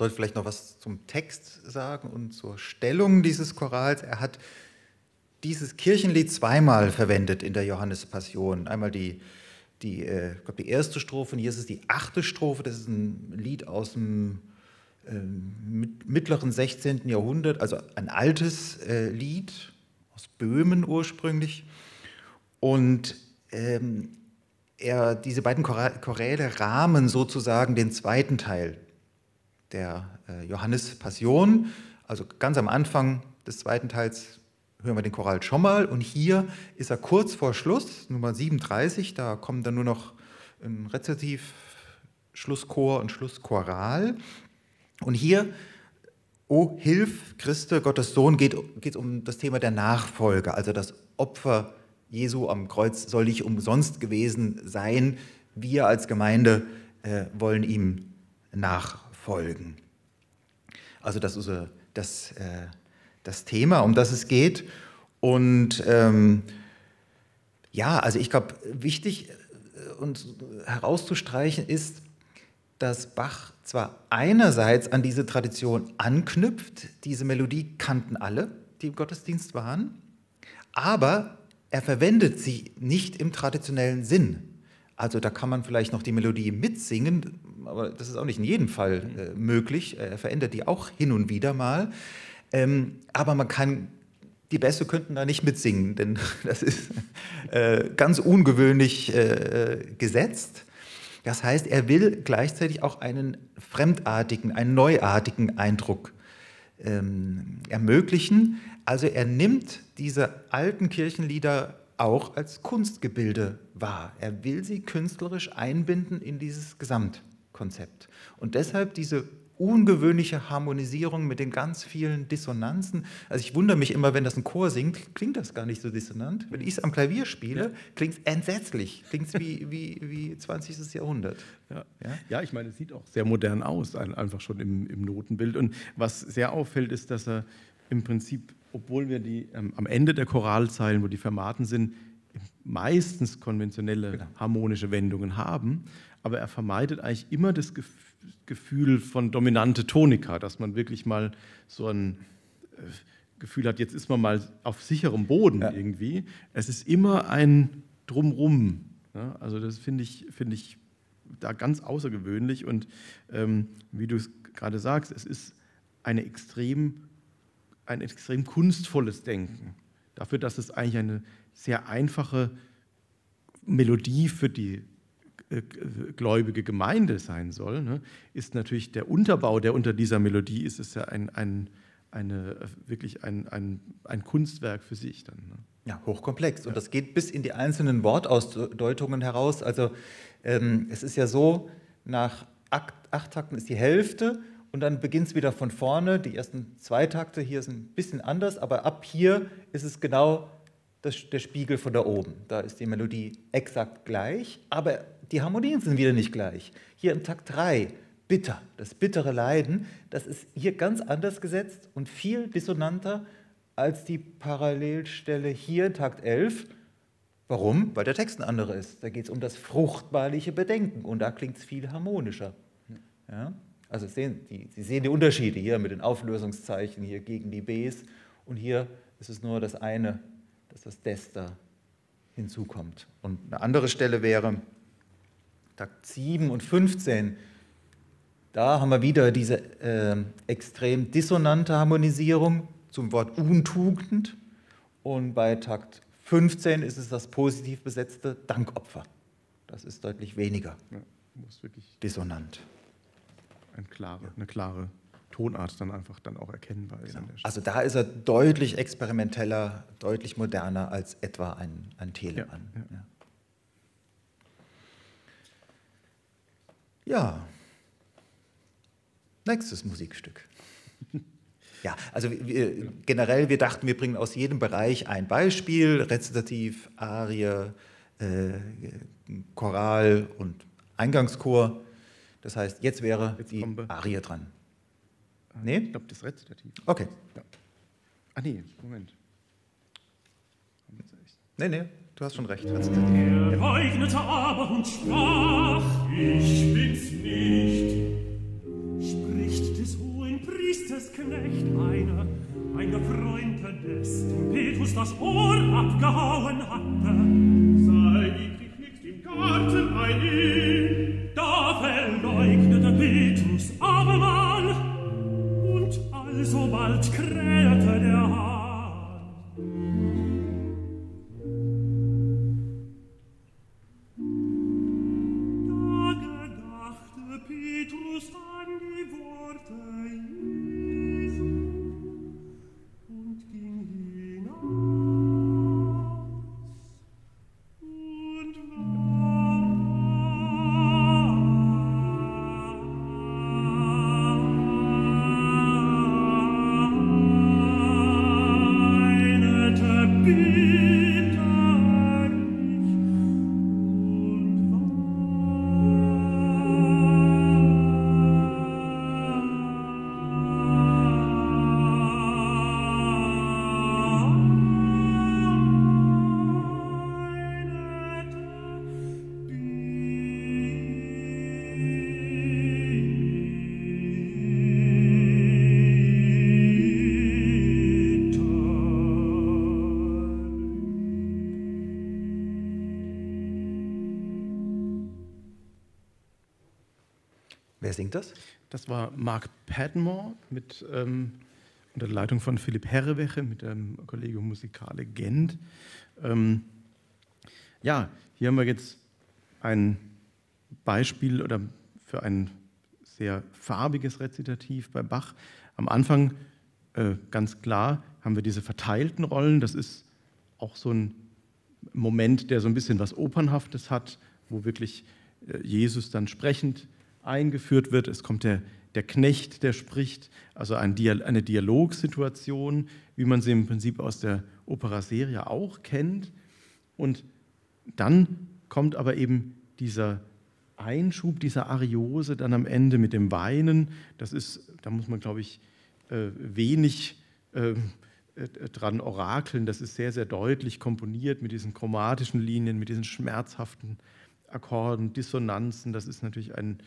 Sollte vielleicht noch was zum Text sagen und zur Stellung dieses Chorals. Er hat dieses Kirchenlied zweimal verwendet in der Johannespassion. Einmal die, die, äh, ich glaub, die erste Strophe und hier ist es die achte Strophe. Das ist ein Lied aus dem äh, mittleren 16. Jahrhundert, also ein altes äh, Lied aus Böhmen ursprünglich. Und ähm, er, diese beiden Choräle rahmen sozusagen den zweiten Teil der äh, Johannes Passion. Also ganz am Anfang des zweiten Teils hören wir den Choral schon mal und hier ist er kurz vor Schluss, Nummer 37, da kommen dann nur noch ein Rezitativ, Schlusschor und Schlusschoral. Und hier, O Hilf, Christe, Gottes Sohn, geht es um das Thema der Nachfolge, also das Opfer Jesu am Kreuz soll nicht umsonst gewesen sein. Wir als Gemeinde äh, wollen ihm nachfolgen. Also das ist das, äh, das Thema, um das es geht. Und ähm, ja, also ich glaube, wichtig äh, und herauszustreichen ist, dass Bach zwar einerseits an diese Tradition anknüpft, diese Melodie kannten alle, die im Gottesdienst waren, aber er verwendet sie nicht im traditionellen Sinn. Also da kann man vielleicht noch die Melodie mitsingen, aber das ist auch nicht in jedem Fall äh, möglich. Er verändert die auch hin und wieder mal. Ähm, aber man kann, die Bässe könnten da nicht mitsingen, denn das ist äh, ganz ungewöhnlich äh, gesetzt. Das heißt, er will gleichzeitig auch einen fremdartigen, einen neuartigen Eindruck ähm, ermöglichen. Also er nimmt diese alten Kirchenlieder auch als Kunstgebilde wahr. Er will sie künstlerisch einbinden in dieses Gesamtkonzept. Und deshalb diese ungewöhnliche Harmonisierung mit den ganz vielen Dissonanzen. Also ich wundere mich immer, wenn das ein Chor singt, klingt das gar nicht so dissonant. Wenn ich es am Klavier spiele, ja. klingt es entsetzlich, klingt es wie, wie, wie 20. Jahrhundert. Ja. Ja? ja, ich meine, es sieht auch sehr modern aus, einfach schon im, im Notenbild. Und was sehr auffällt, ist, dass er im Prinzip, obwohl wir die ähm, am Ende der Choralzeilen, wo die Fermaten sind, meistens konventionelle genau. harmonische Wendungen haben, aber er vermeidet eigentlich immer das Gefühl, von dominante Tonika, dass man wirklich mal so ein äh, Gefühl hat, jetzt ist man mal auf sicherem Boden ja. irgendwie. Es ist immer ein Drumrum. Ja? Also das finde ich, find ich da ganz außergewöhnlich und ähm, wie du es gerade sagst, es ist eine extrem, ein extrem kunstvolles Denken. Dafür, dass es eigentlich eine sehr einfache Melodie für die gläubige Gemeinde sein soll, ne, ist natürlich der Unterbau, der unter dieser Melodie ist, ist ja ein, ein, eine, wirklich ein, ein, ein Kunstwerk für sich dann. Ne? Ja, hochkomplex. Und ja. das geht bis in die einzelnen Wortausdeutungen heraus. Also ähm, es ist ja so, nach acht, acht Takten ist die Hälfte und dann beginnt es wieder von vorne. Die ersten zwei Takte hier sind ein bisschen anders, aber ab hier ist es genau das, der Spiegel von da oben. Da ist die Melodie exakt gleich, aber die Harmonien sind wieder nicht gleich. Hier im Takt 3, bitter, das bittere Leiden, das ist hier ganz anders gesetzt und viel dissonanter als die Parallelstelle hier in Takt 11. Warum? Weil der Text ein anderer ist. Da geht es um das fruchtbarliche Bedenken und da klingt es viel harmonischer. Ja? Also sehen, die, Sie sehen die Unterschiede hier mit den Auflösungszeichen hier gegen die Bs und hier ist es nur das eine, dass das Des da hinzukommt. Und eine andere Stelle wäre Takt 7 und 15, da haben wir wieder diese äh, extrem dissonante Harmonisierung zum Wort Untugend. Und bei Takt 15 ist es das positiv besetzte Dankopfer. Das ist deutlich weniger ja, dissonant. Ein klare, eine klare Tonart dann einfach dann auch erkennbar ist. Genau. Also da ist er deutlich experimenteller, deutlich moderner als etwa ein, ein Telemann. Ja, ja. Nächstes Musikstück. Ja, also wir, generell, wir dachten, wir bringen aus jedem Bereich ein Beispiel, Rezitativ, Arie, äh, Choral und Eingangschor. Das heißt, jetzt wäre jetzt die Arie dran. Nee? Ich glaube, das Rezitativ. Okay. Ja. Ah, nee, Moment. Nee, nee, Du hast schon recht. Er leugnete aber und sprach, ich bin's nicht. Spricht des dieses Knecht einer, ein Gefreunde des, Petrus das Ohr abgehauen hatte. Sei nicht im Garten ein Da verleugnete Petrus abermal und alsobald krähte der Singt das? Das war Mark Padmore mit, ähm, unter der Leitung von Philipp Herreweche mit dem Collegium Musicale Gent. Ähm, ja, hier haben wir jetzt ein Beispiel oder für ein sehr farbiges Rezitativ bei Bach. Am Anfang äh, ganz klar haben wir diese verteilten Rollen. Das ist auch so ein Moment, der so ein bisschen was Opernhaftes hat, wo wirklich äh, Jesus dann sprechend eingeführt wird. Es kommt der, der Knecht, der spricht, also ein Dia eine Dialogsituation, wie man sie im Prinzip aus der Opera Seria auch kennt. Und dann kommt aber eben dieser Einschub dieser Ariose dann am Ende mit dem Weinen. Das ist, da muss man, glaube ich, äh, wenig äh, äh, dran orakeln. Das ist sehr, sehr deutlich komponiert mit diesen chromatischen Linien, mit diesen schmerzhaften Akkorden, Dissonanzen. Das ist natürlich ein,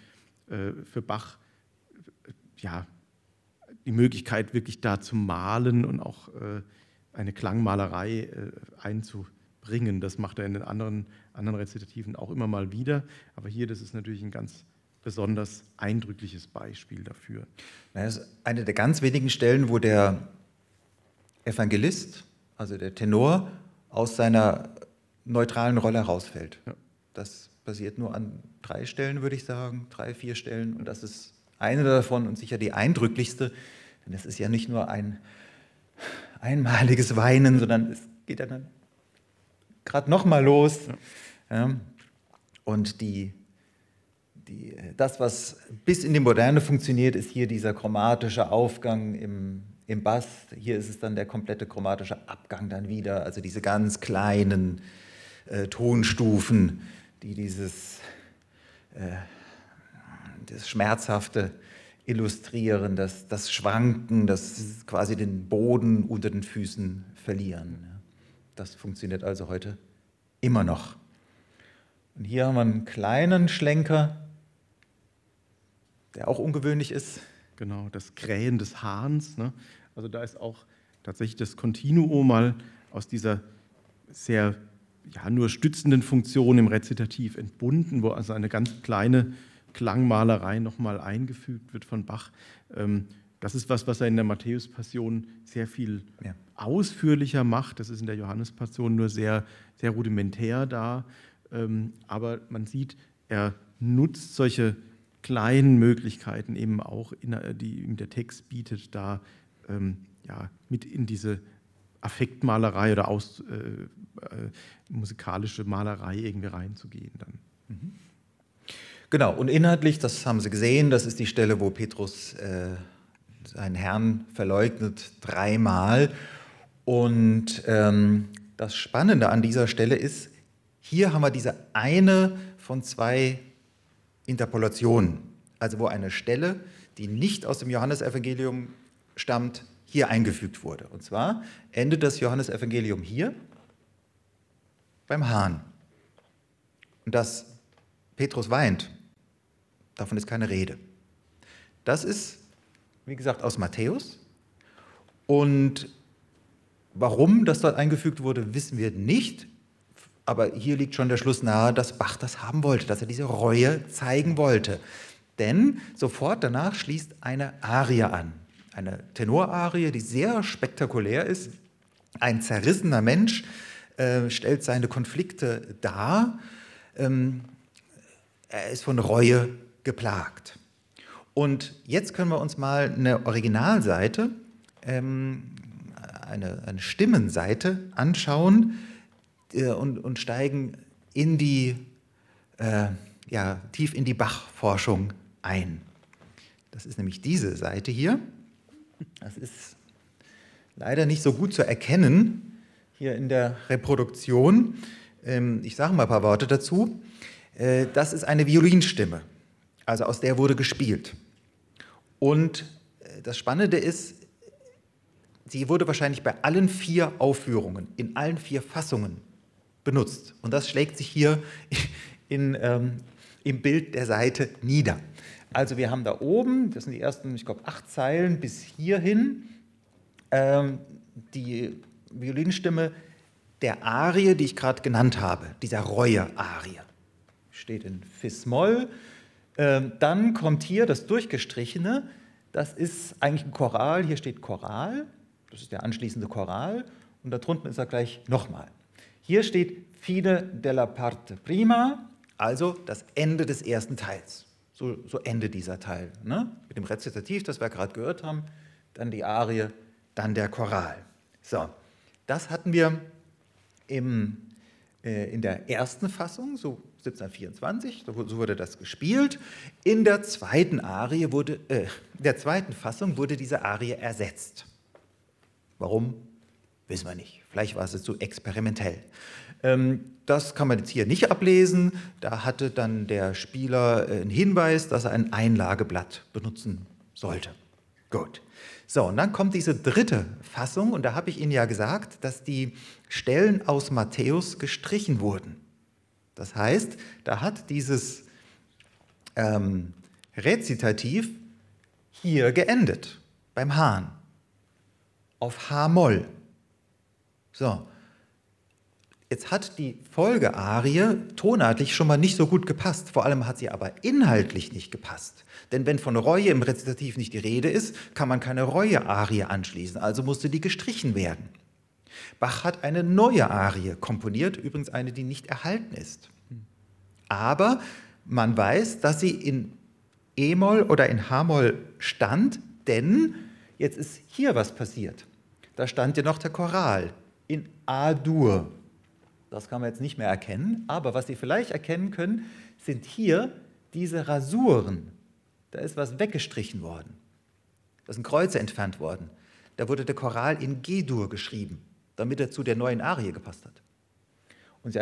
für Bach ja, die Möglichkeit, wirklich da zu malen und auch äh, eine Klangmalerei äh, einzubringen. Das macht er in den anderen, anderen Rezitativen auch immer mal wieder. Aber hier, das ist natürlich ein ganz besonders eindrückliches Beispiel dafür. Das ist eine der ganz wenigen Stellen, wo der Evangelist, also der Tenor, aus seiner neutralen Rolle herausfällt. Ja. Das passiert nur an drei Stellen, würde ich sagen, drei, vier Stellen. Und das ist eine davon und sicher die eindrücklichste, denn es ist ja nicht nur ein einmaliges Weinen, sondern es geht ja dann gerade nochmal los. Ja. Und die, die, das, was bis in die Moderne funktioniert, ist hier dieser chromatische Aufgang im, im Bass. Hier ist es dann der komplette chromatische Abgang dann wieder, also diese ganz kleinen äh, Tonstufen, die dieses äh, das Schmerzhafte illustrieren, das, das Schwanken, das quasi den Boden unter den Füßen verlieren. Das funktioniert also heute immer noch. Und hier haben wir einen kleinen Schlenker, der auch ungewöhnlich ist. Genau, das Krähen des Hahns. Ne? Also da ist auch tatsächlich das Kontinuum mal aus dieser sehr ja, nur stützenden Funktion im Rezitativ entbunden, wo also eine ganz kleine Klangmalerei nochmal eingefügt wird von Bach. Ähm, das ist was, was er in der Matthäus-Passion sehr viel Ja. ausführlicher macht. Das ist in der Johannes-Passion nur sehr, sehr rudimentär da. Ähm, Aber man sieht, er nutzt solche kleinen Möglichkeiten eben auch, in, die ihm der Text bietet, da ähm, ja, mit in diese Affektmalerei oder aus, äh, äh, musikalische Malerei irgendwie reinzugehen dann. Genau, und inhaltlich, das haben Sie gesehen, das ist die Stelle, wo Petrus äh, seinen Herrn verleugnet dreimal. Und ähm, das Spannende an dieser Stelle ist, hier haben wir diese eine von zwei Interpolationen, also wo eine Stelle, die nicht aus dem Johannesevangelium stammt, hier eingefügt wurde. Und zwar endet das Johannesevangelium hier beim Hahn. Und dass Petrus weint, davon ist keine Rede. Das ist wie gesagt, aus Matthäus. Und warum das dort eingefügt wurde, wissen wir nicht. Aber hier liegt schon der Schluss nahe, dass Bach das haben wollte, dass er diese Reue zeigen wollte. Denn sofort danach schließt eine Arie an. Eine Tenorarie, die sehr spektakulär ist. Ein zerrissener Mensch äh, stellt seine Konflikte dar. Ähm, er ist von Reue geplagt. Und jetzt können wir uns mal eine Originalseite, ähm, eine, eine Stimmenseite anschauen äh, und, und steigen in die, äh, ja, tief in die Bach-Forschung ein. Das ist nämlich diese Seite hier. Das ist leider nicht so gut zu erkennen hier in der Reproduktion. Ähm, ich sage mal ein paar Worte dazu. Äh, das ist eine Violinstimme, also aus der wurde gespielt. Und äh, das Spannende ist, sie wurde wahrscheinlich bei allen vier Aufführungen, in allen vier Fassungen benutzt. Und das schlägt sich hier in, ähm, im Bild der Seite nieder. Also wir haben da oben, das sind die ersten, ich glaube, acht Zeilen bis hierhin, ähm, die Violinstimme der Arie, die ich gerade genannt habe, dieser Reue-Arie. Steht in Fis-Moll. Ähm, dann kommt hier das Durchgestrichene, das ist eigentlich ein Choral, hier steht Choral, das ist der anschließende Choral, und da drunten ist er gleich nochmal. Hier steht Fine della parte prima, also das Ende des ersten Teils. So, so Ende dieser Teil. Ne? Mit dem Rezitativ, das wir gerade gehört haben, dann die Arie, dann der Choral. So, das hatten wir im, äh, in der ersten Fassung, so 1724, so wurde das gespielt. In der zweiten Arie wurde, äh, der zweiten Fassung wurde diese Arie ersetzt. Warum? Wissen wir nicht. Vielleicht war es zu experimentell. Ähm, das kann man jetzt hier nicht ablesen. Da hatte dann der Spieler äh, einen Hinweis, dass er ein Einlageblatt benutzen sollte. Gut. So, und dann kommt diese dritte Fassung, und da habe ich Ihnen ja gesagt, dass die Stellen aus Matthäus gestrichen wurden. Das heißt, da hat dieses ähm, Rezitativ hier geendet, beim Hahn, auf H-Moll. So, Jetzt hat die Folgearie tonartlich schon mal nicht so gut gepasst, vor allem hat sie aber inhaltlich nicht gepasst. Denn wenn von Reue im Rezitativ nicht die Rede ist, kann man keine Reue-Arie anschließen, also musste die gestrichen werden. Bach hat eine neue Arie komponiert, übrigens eine, die nicht erhalten ist. Aber man weiß, dass sie in E-Moll oder in H-Moll stand, denn jetzt ist hier was passiert. Da stand ja noch der Choral in A-Dur. Das kann man jetzt nicht mehr erkennen, aber was Sie vielleicht erkennen können, sind hier diese Rasuren. Da ist was weggestrichen worden. Da sind Kreuze entfernt worden. Da wurde der Choral in G-Dur geschrieben, damit er zu der neuen Arie gepasst hat. Und Sie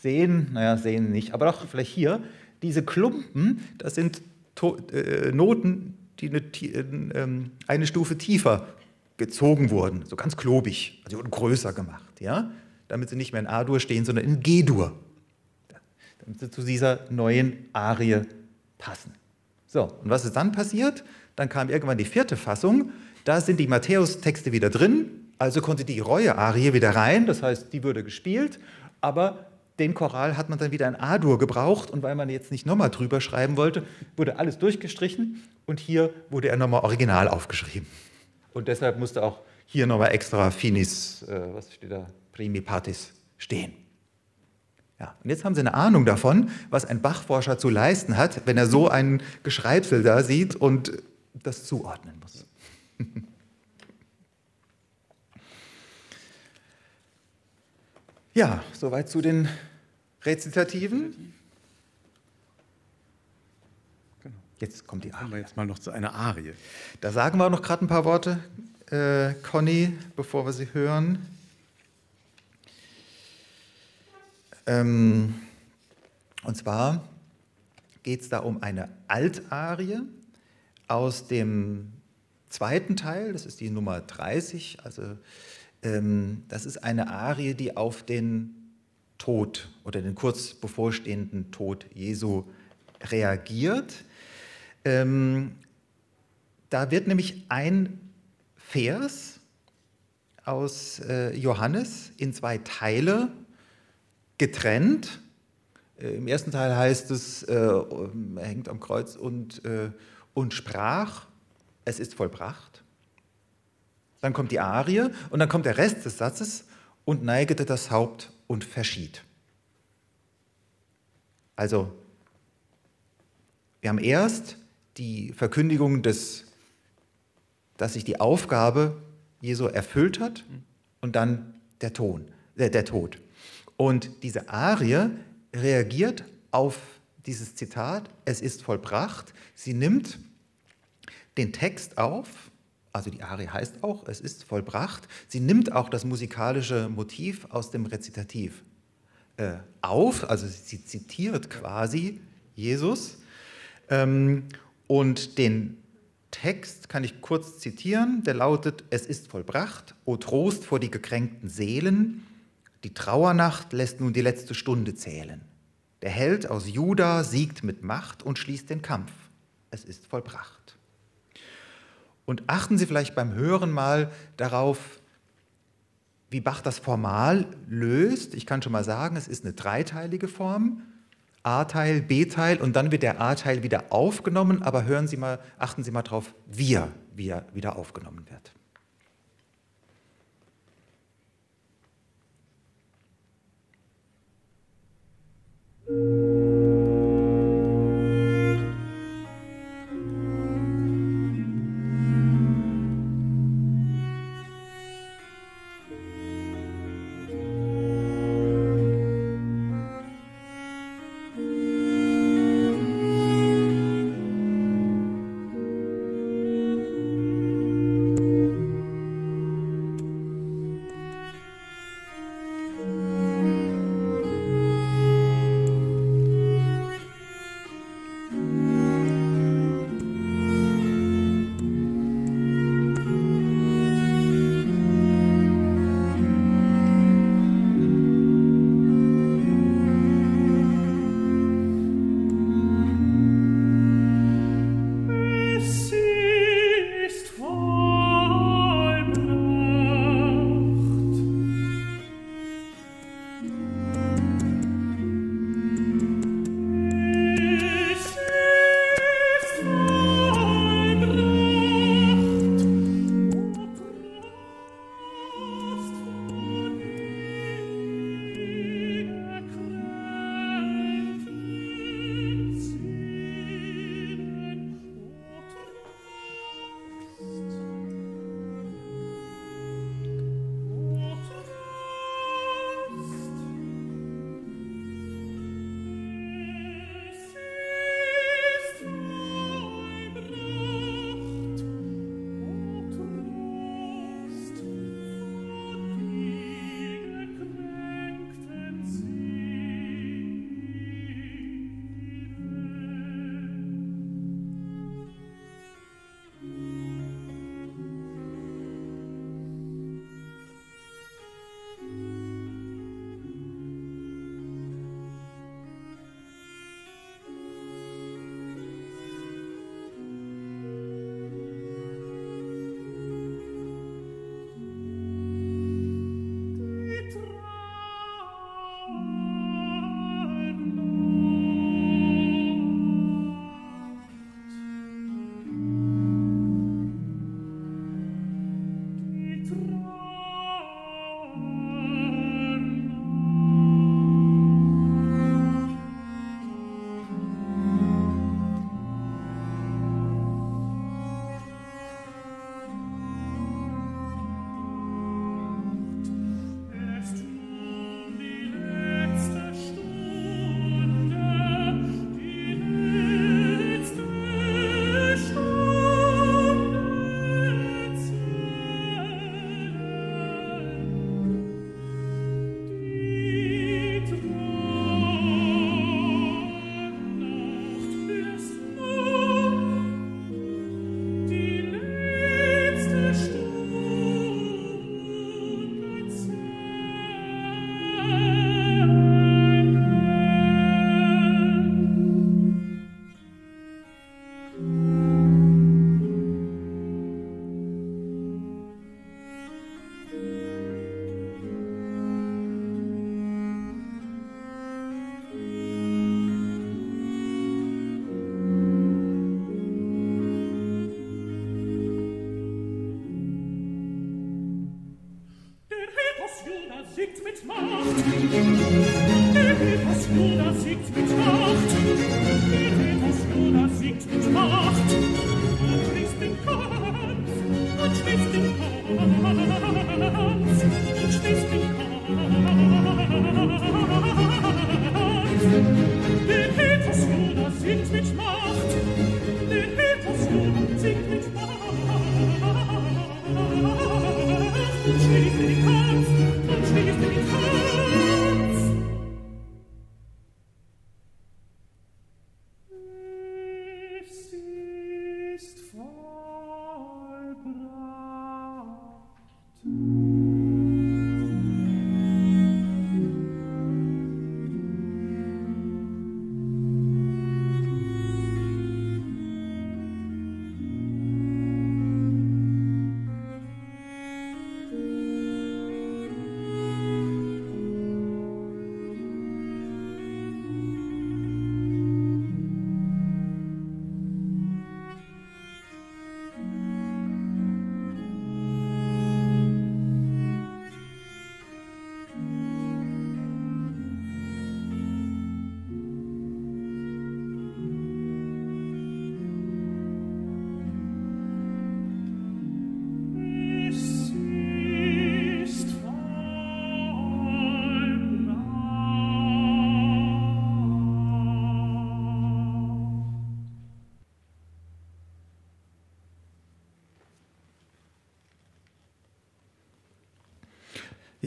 sehen, naja, sehen nicht, aber doch vielleicht hier, diese Klumpen, das sind äh, Noten, die eine, ähm, eine, Stufe tiefer gezogen wurden, so ganz klobig, also die wurden größer gemacht. Ja? Damit sie nicht mehr in A-Dur stehen, sondern in G-Dur, damit sie zu dieser neuen Arie passen. So, und was ist dann passiert? Dann kam irgendwann die vierte Fassung, da sind die Matthäus-Texte wieder drin, also konnte die Reue-Arie wieder rein, das heißt, die würde gespielt, aber den Choral hat man dann wieder in A-Dur gebraucht. Und weil man jetzt nicht nochmal drüber schreiben wollte, wurde alles durchgestrichen. Und hier wurde er nochmal original aufgeschrieben. Und deshalb musste auch hier nochmal extra Finis, äh, was steht da, primi partis stehen. Ja, und jetzt haben Sie eine Ahnung davon, was ein Bachforscher zu leisten hat, wenn er so ein Geschreibsel da sieht und das zuordnen muss. Ja, soweit zu den Rezitativen. Genau. Jetzt kommt die Arie. Kommen wir jetzt mal noch zu einer Arie. Da sagen wir auch noch gerade ein paar Worte, äh, Conny, bevor wir sie hören. Ähm, und zwar geht es da um eine Altarie aus dem zweiten Teil, das ist die Nummer 30. Also ähm, das ist eine Arie, die auf den Tod oder den kurz bevorstehenden Tod Jesu reagiert. Ähm, Da wird nämlich ein Vers aus äh, Johannes in zwei Teile getrennt. Äh, Im ersten Teil heißt es, äh, er hängt am Kreuz und, äh, und sprach, es ist vollbracht. Dann kommt die Arie und dann kommt der Rest des Satzes und neigete das Haupt und verschied. Also, wir haben erst die Verkündigung des, dass sich die Aufgabe Jesu erfüllt hat und dann der, Ton, äh, der Tod. Und diese Arie reagiert auf dieses Zitat, es ist vollbracht. Sie nimmt den Text auf, also die Arie heißt auch, es ist vollbracht. Sie nimmt auch das musikalische Motiv aus dem Rezitativ äh, auf, also sie zitiert quasi Jesus. Ähm, und den Text kann ich kurz zitieren, der lautet, es ist vollbracht, o Trost vor die gekränkten Seelen, die Trauernacht lässt nun die letzte Stunde zählen. Der Held aus Juda siegt mit Macht und schließt den Kampf. Es ist vollbracht. Und achten Sie vielleicht beim Hören mal darauf, wie Bach das formal löst. Ich kann schon mal sagen, es ist eine dreiteilige Form. A-Teil, B-Teil und dann wird der A-Teil wieder aufgenommen, aber hören Sie mal, achten Sie mal drauf, wie er, wie er wieder aufgenommen wird.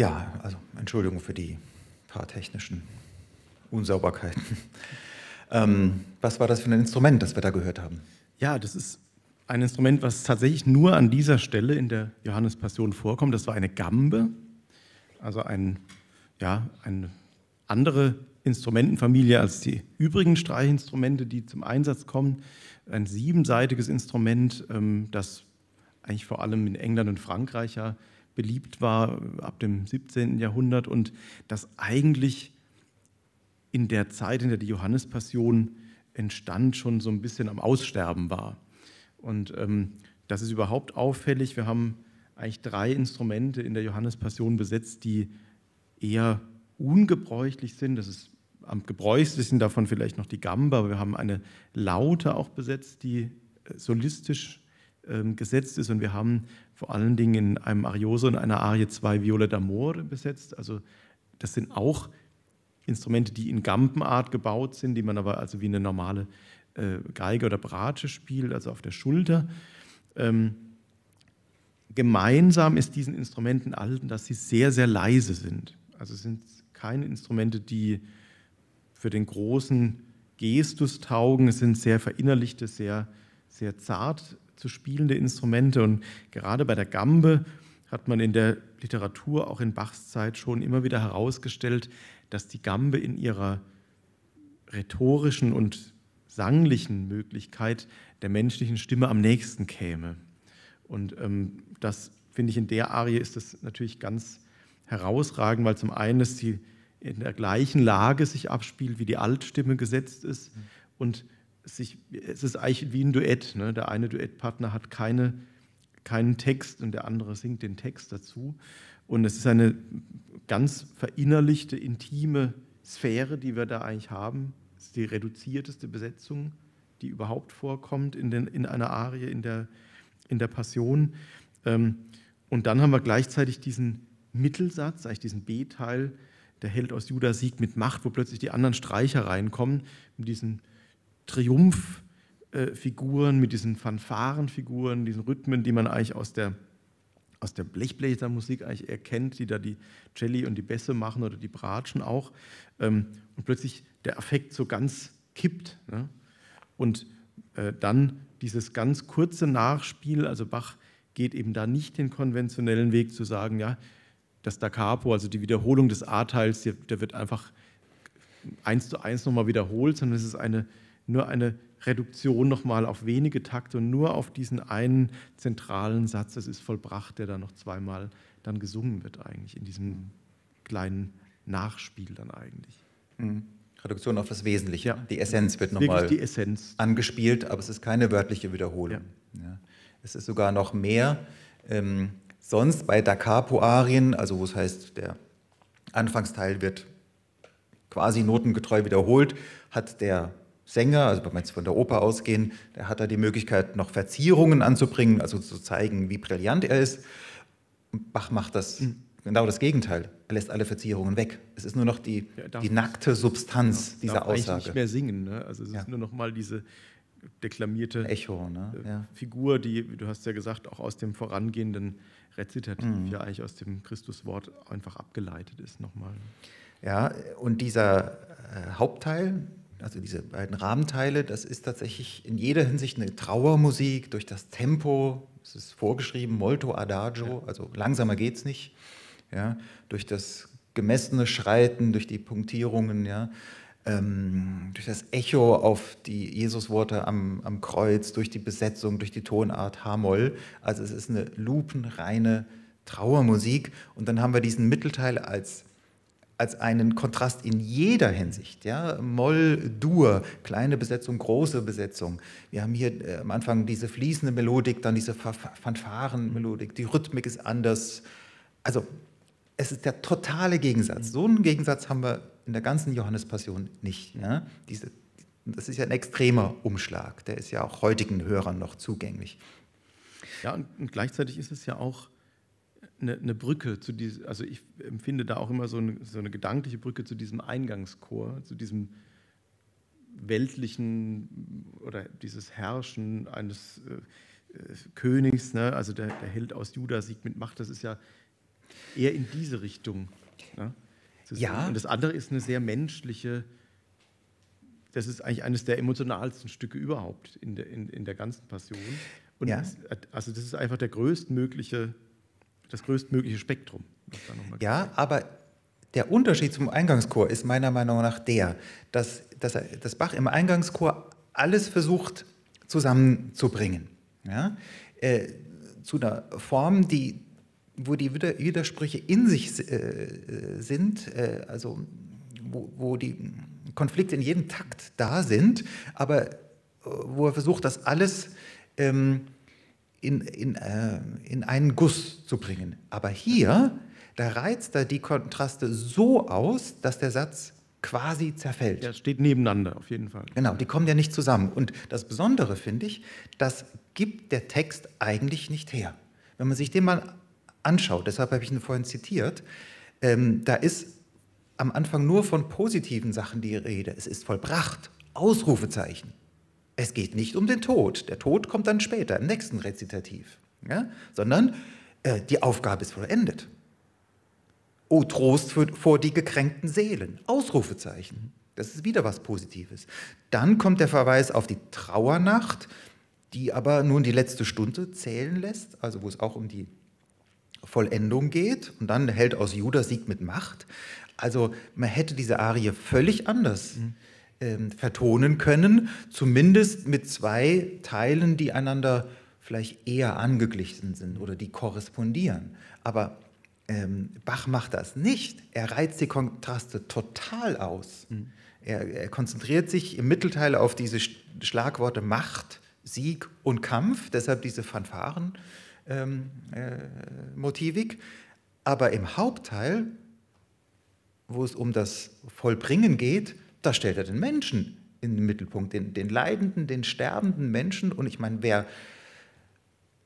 Ja, also Entschuldigung für die paar technischen Unsauberkeiten. Ähm, was war das für ein Instrument, das wir da gehört haben? Ja, das ist ein Instrument, was tatsächlich nur an dieser Stelle in der Johannespassion vorkommt. Das war eine Gambe, also ein, ja, eine andere Instrumentenfamilie als die übrigen Streichinstrumente, die zum Einsatz kommen. Ein siebenseitiges Instrument, ähm, das eigentlich vor allem in England und Frankreich ja beliebt war ab dem 17. Jahrhundert und das eigentlich in der Zeit, in der die Johannespassion entstand, schon so ein bisschen am Aussterben war. Und ähm, das ist überhaupt auffällig. Wir haben eigentlich drei Instrumente in der Johannespassion besetzt, die eher ungebräuchlich sind. Das ist am gebräuchlichsten davon vielleicht noch die Gamba, aber wir haben eine Laute auch besetzt, die äh, solistisch gesetzt ist und wir haben vor allen Dingen in einem Arioso und einer Arie zwei Viola d'Amore besetzt. Also das sind auch Instrumente, die in Gampenart gebaut sind, die man aber also wie eine normale äh, Geige oder Bratsche spielt, also auf der Schulter. Ähm, gemeinsam ist diesen Instrumenten allen, dass sie sehr, sehr leise sind. Also es sind keine Instrumente, die für den großen Gestus taugen. Es sind sehr verinnerlichte, sehr, sehr zart zu spielende Instrumente. Und gerade bei der Gambe hat man in der Literatur, auch in Bachs Zeit, schon immer wieder herausgestellt, dass die Gambe in ihrer rhetorischen und sanglichen Möglichkeit der menschlichen Stimme am nächsten käme. Und ähm, das finde ich in der Arie ist das natürlich ganz herausragend, weil zum einen ist sie in der gleichen Lage sich abspielt, wie die Altstimme gesetzt ist und sich, es ist eigentlich wie ein Duett. Ne? Der eine Duettpartner hat keine, keinen Text und der andere singt den Text dazu. Und es ist eine ganz verinnerlichte, intime Sphäre, die wir da eigentlich haben. Es ist die reduzierteste Besetzung, die überhaupt vorkommt in, den, in einer Arie, in der, in der Passion. Ähm, und dann haben wir gleichzeitig diesen Mittelsatz, eigentlich diesen B-Teil, der Held aus Juda siegt mit Macht, wo plötzlich die anderen Streicher reinkommen, mit diesen Triumphfiguren, mit diesen Fanfarenfiguren, diesen Rhythmen, die man eigentlich aus der, aus der Blechbläsermusik eigentlich erkennt, die da die Jelly und die Bässe machen oder die Bratschen auch. Ähm, und plötzlich der Affekt so ganz kippt. Ne? Und äh, dann dieses ganz kurze Nachspiel, also Bach geht eben da nicht den konventionellen Weg zu sagen, ja, das Da Capo, also die Wiederholung des A-Teils, der wird einfach eins zu eins nochmal wiederholt, sondern es ist eine nur eine Reduktion nochmal auf wenige Takte und nur auf diesen einen zentralen Satz, es ist vollbracht, der dann noch zweimal dann gesungen wird eigentlich, in diesem kleinen Nachspiel dann eigentlich. Mhm. Reduktion auf das Wesentliche. Ja. Die Essenz wird nochmal angespielt, aber es ist keine wörtliche Wiederholung. Ja. Ja. Es ist sogar noch mehr. Ähm, Sonst bei Da Capo-Arien, also wo es heißt, der Anfangsteil wird quasi notengetreu wiederholt, hat der Sänger, also wenn wir jetzt von der Oper ausgehen, der hat da die Möglichkeit, noch Verzierungen anzubringen, also zu zeigen, wie brillant er ist. Bach macht das mhm. genau das Gegenteil. Er lässt alle Verzierungen weg. Es ist nur noch die, ja, die nackte Substanz ja, dieser darf Aussage. nicht mehr singen. Ne? Also es ist ja. nur noch mal diese deklamierte Echo, ne? Äh. Figur, die, du hast ja gesagt, auch aus dem vorangehenden Rezitativ, mhm. ja eigentlich aus dem Christuswort einfach abgeleitet ist nochmal. Ja, und dieser äh, Hauptteil, also diese beiden Rahmenteile, das ist tatsächlich in jeder Hinsicht eine Trauermusik durch das Tempo, es ist vorgeschrieben, molto adagio, ja. also langsamer geht es nicht, ja, durch das gemessene Schreiten, durch die Punktierungen, ja, ähm, durch das Echo auf die Jesusworte am, am Kreuz, durch die Besetzung, durch die Tonart H-Moll. Also es ist eine lupenreine Trauermusik. Und dann haben wir diesen Mittelteil als als einen Kontrast in jeder Hinsicht. Ja? Moll, Dur, kleine Besetzung, große Besetzung. Wir haben hier äh, am Anfang diese fließende Melodik, dann diese Fanfarenmelodik. Die Rhythmik ist anders. Also es ist der totale Gegensatz. So einen Gegensatz haben wir in der ganzen Johannespassion nicht. Ja? Diese, das ist ja ein extremer Umschlag. Der ist ja auch heutigen Hörern noch zugänglich. Ja, und, und gleichzeitig ist es ja auch eine, eine Brücke zu diesem, also ich empfinde da auch immer so eine, so eine gedankliche Brücke zu diesem Eingangschor, zu diesem weltlichen oder dieses Herrschen eines äh, Königs, ne? also der, der, Held aus Juda siegt mit Macht, das ist ja eher in diese Richtung. Ne? Das ja. Und das andere ist eine sehr menschliche, das ist eigentlich eines der emotionalsten Stücke überhaupt in der, in, in der ganzen Passion. Und ja. also das ist einfach der größtmögliche das größtmögliche Spektrum. Ja, aber der Unterschied zum Eingangschor ist meiner Meinung nach der, dass, dass, dass Bach im Eingangschor alles versucht zusammenzubringen. Ja? Äh, zu einer Form, die, wo die Widersprüche in sich äh, sind, äh, also wo, wo, die Konflikte in jedem Takt da sind, aber äh, wo er versucht, das alles ähm, in, in, äh, in einen Guss zu bringen. Aber hier, da reizt er die Kontraste so aus, dass der Satz quasi zerfällt. Ja, steht nebeneinander, auf jeden Fall. Genau, die kommen ja nicht zusammen. Und das Besondere finde ich, das gibt der Text eigentlich nicht her. Wenn man sich den mal anschaut, deshalb habe ich ihn vorhin zitiert, ähm, da ist am Anfang nur von positiven Sachen die Rede. Es ist vollbracht, Ausrufezeichen. Es geht nicht um den Tod. Der Tod kommt dann später, im nächsten Rezitativ. Ja? Sondern äh, die Aufgabe ist vollendet. O Trost für, vor die gekränkten Seelen. Ausrufezeichen. Das ist wieder was Positives. Dann kommt der Verweis auf die Trauernacht, die aber nun die letzte Stunde zählen lässt, also wo es auch um die Vollendung geht. Und dann hält aus Judas Sieg mit Macht. Also man hätte diese Arie völlig anders mhm ähm, vertonen können, zumindest mit zwei Teilen, die einander vielleicht eher angeglichen sind oder die korrespondieren. Aber ähm, Bach macht das nicht. Er reizt die Kontraste total aus. Mhm. Er, er, konzentriert sich im Mittelteil auf diese Schlagworte Macht, Sieg und Kampf, deshalb diese Fanfaren ähm, äh. Aber im Hauptteil, wo es um das Vollbringen geht, da stellt er den Menschen in den Mittelpunkt, den, den leidenden, den sterbenden Menschen. Und ich meine, wer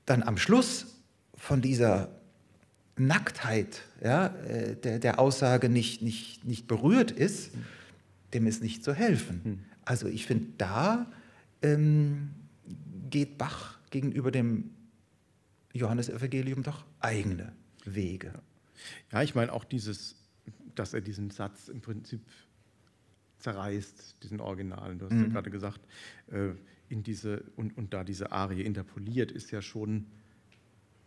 dann am Schluss von dieser Nacktheit ja, äh, der, der Aussage nicht, nicht, nicht berührt ist, dem ist nicht zu helfen. Hm. Also ich finde, da ähm, geht Bach gegenüber dem Johannesevangelium doch eigene Wege. Ja, ich meine auch dieses, dass er diesen Satz im Prinzip zerreißt, diesen Originalen. Du hast mhm. ja gerade gesagt, äh, in diese, und, und da diese Arie interpoliert, ist ja schon,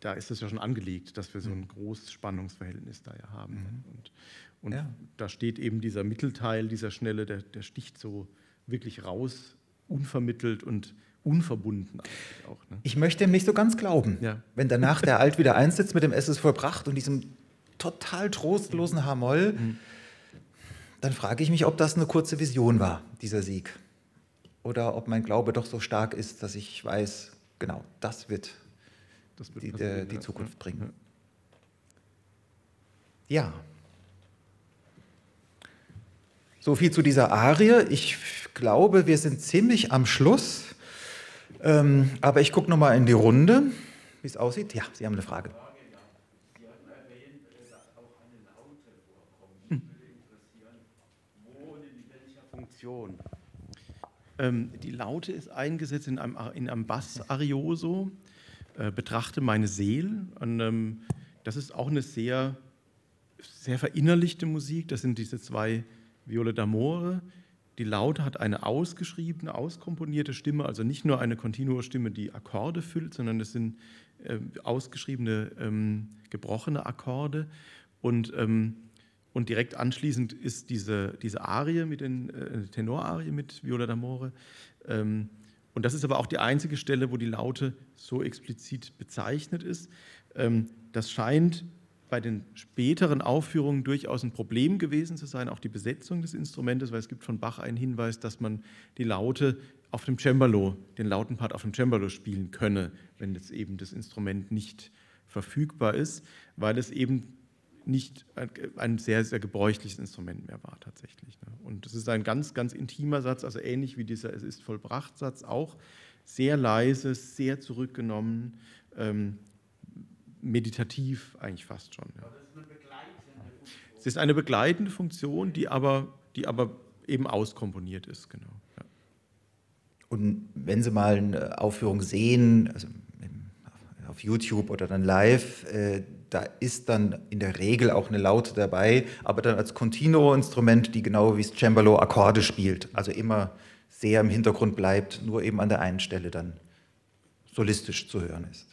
da ist es ja schon angelegt, dass wir so ein mhm. großes Spannungsverhältnis da ja haben. Mhm. Und, und ja. da steht eben dieser Mittelteil, dieser Schnelle, der, der sticht so wirklich raus, unvermittelt und unverbunden auch. Ne? Ich möchte ihm nicht so ganz glauben, ja. wenn danach der Alt wieder einsitzt mit dem Es ist vollbracht und diesem total trostlosen Hamoll. Mhm dann frage ich mich, ob das eine kurze Vision war, dieser Sieg. Oder ob mein Glaube doch so stark ist, dass ich weiß, genau, das wird, das wird die, der, die, Zukunft bringen. Ja. So viel zu dieser Arie. Ich glaube, wir sind ziemlich am Schluss. Ähm, aber ich gucke nochmal in die Runde, wie es aussieht. Ja, Sie haben eine Frage. Funktion. Ähm, die Laute ist eingesetzt in einem, in einem Bass-Arioso, äh, betrachte meine Seele. Und, ähm, das ist auch eine sehr, sehr verinnerlichte Musik. Das sind diese zwei Viole d'Amore. Die Laute hat eine ausgeschriebene, auskomponierte Stimme, also nicht nur eine Kontinuo-Stimme, die Akkorde füllt, sondern das sind äh, ausgeschriebene, ähm, gebrochene Akkorde. Und ähm, und direkt anschließend ist diese, diese Arie mit den äh, Tenorarie mit Viola d'Amore. Ähm, und das ist aber auch die einzige Stelle, wo die Laute so explizit bezeichnet ist. Ähm, das scheint bei den späteren Aufführungen durchaus ein Problem gewesen zu sein, auch die Besetzung des Instrumentes, weil es gibt von Bach einen Hinweis, dass man die Laute auf dem Cembalo, den Lautenpart auf dem Cembalo spielen könne, wenn jetzt eben das Instrument nicht verfügbar ist, weil es eben nicht ein sehr, sehr gebräuchliches Instrument mehr war tatsächlich. Ne? Und es ist ein ganz, ganz intimer Satz, also ähnlich wie dieser Es ist vollbracht Satz, auch sehr leise, sehr zurückgenommen, ähm, meditativ eigentlich fast schon. Ja. Es ist eine begleitende Funktion, die aber, die aber eben auskomponiert ist, genau. Ja. Und wenn Sie mal eine Aufführung sehen, also auf YouTube oder dann live, äh, da ist dann in der Regel auch eine Laute dabei, aber dann als Continuo-Instrument, die genau wie das Cembalo Akkorde spielt, also immer sehr im Hintergrund bleibt, nur eben an der einen Stelle dann solistisch zu hören ist.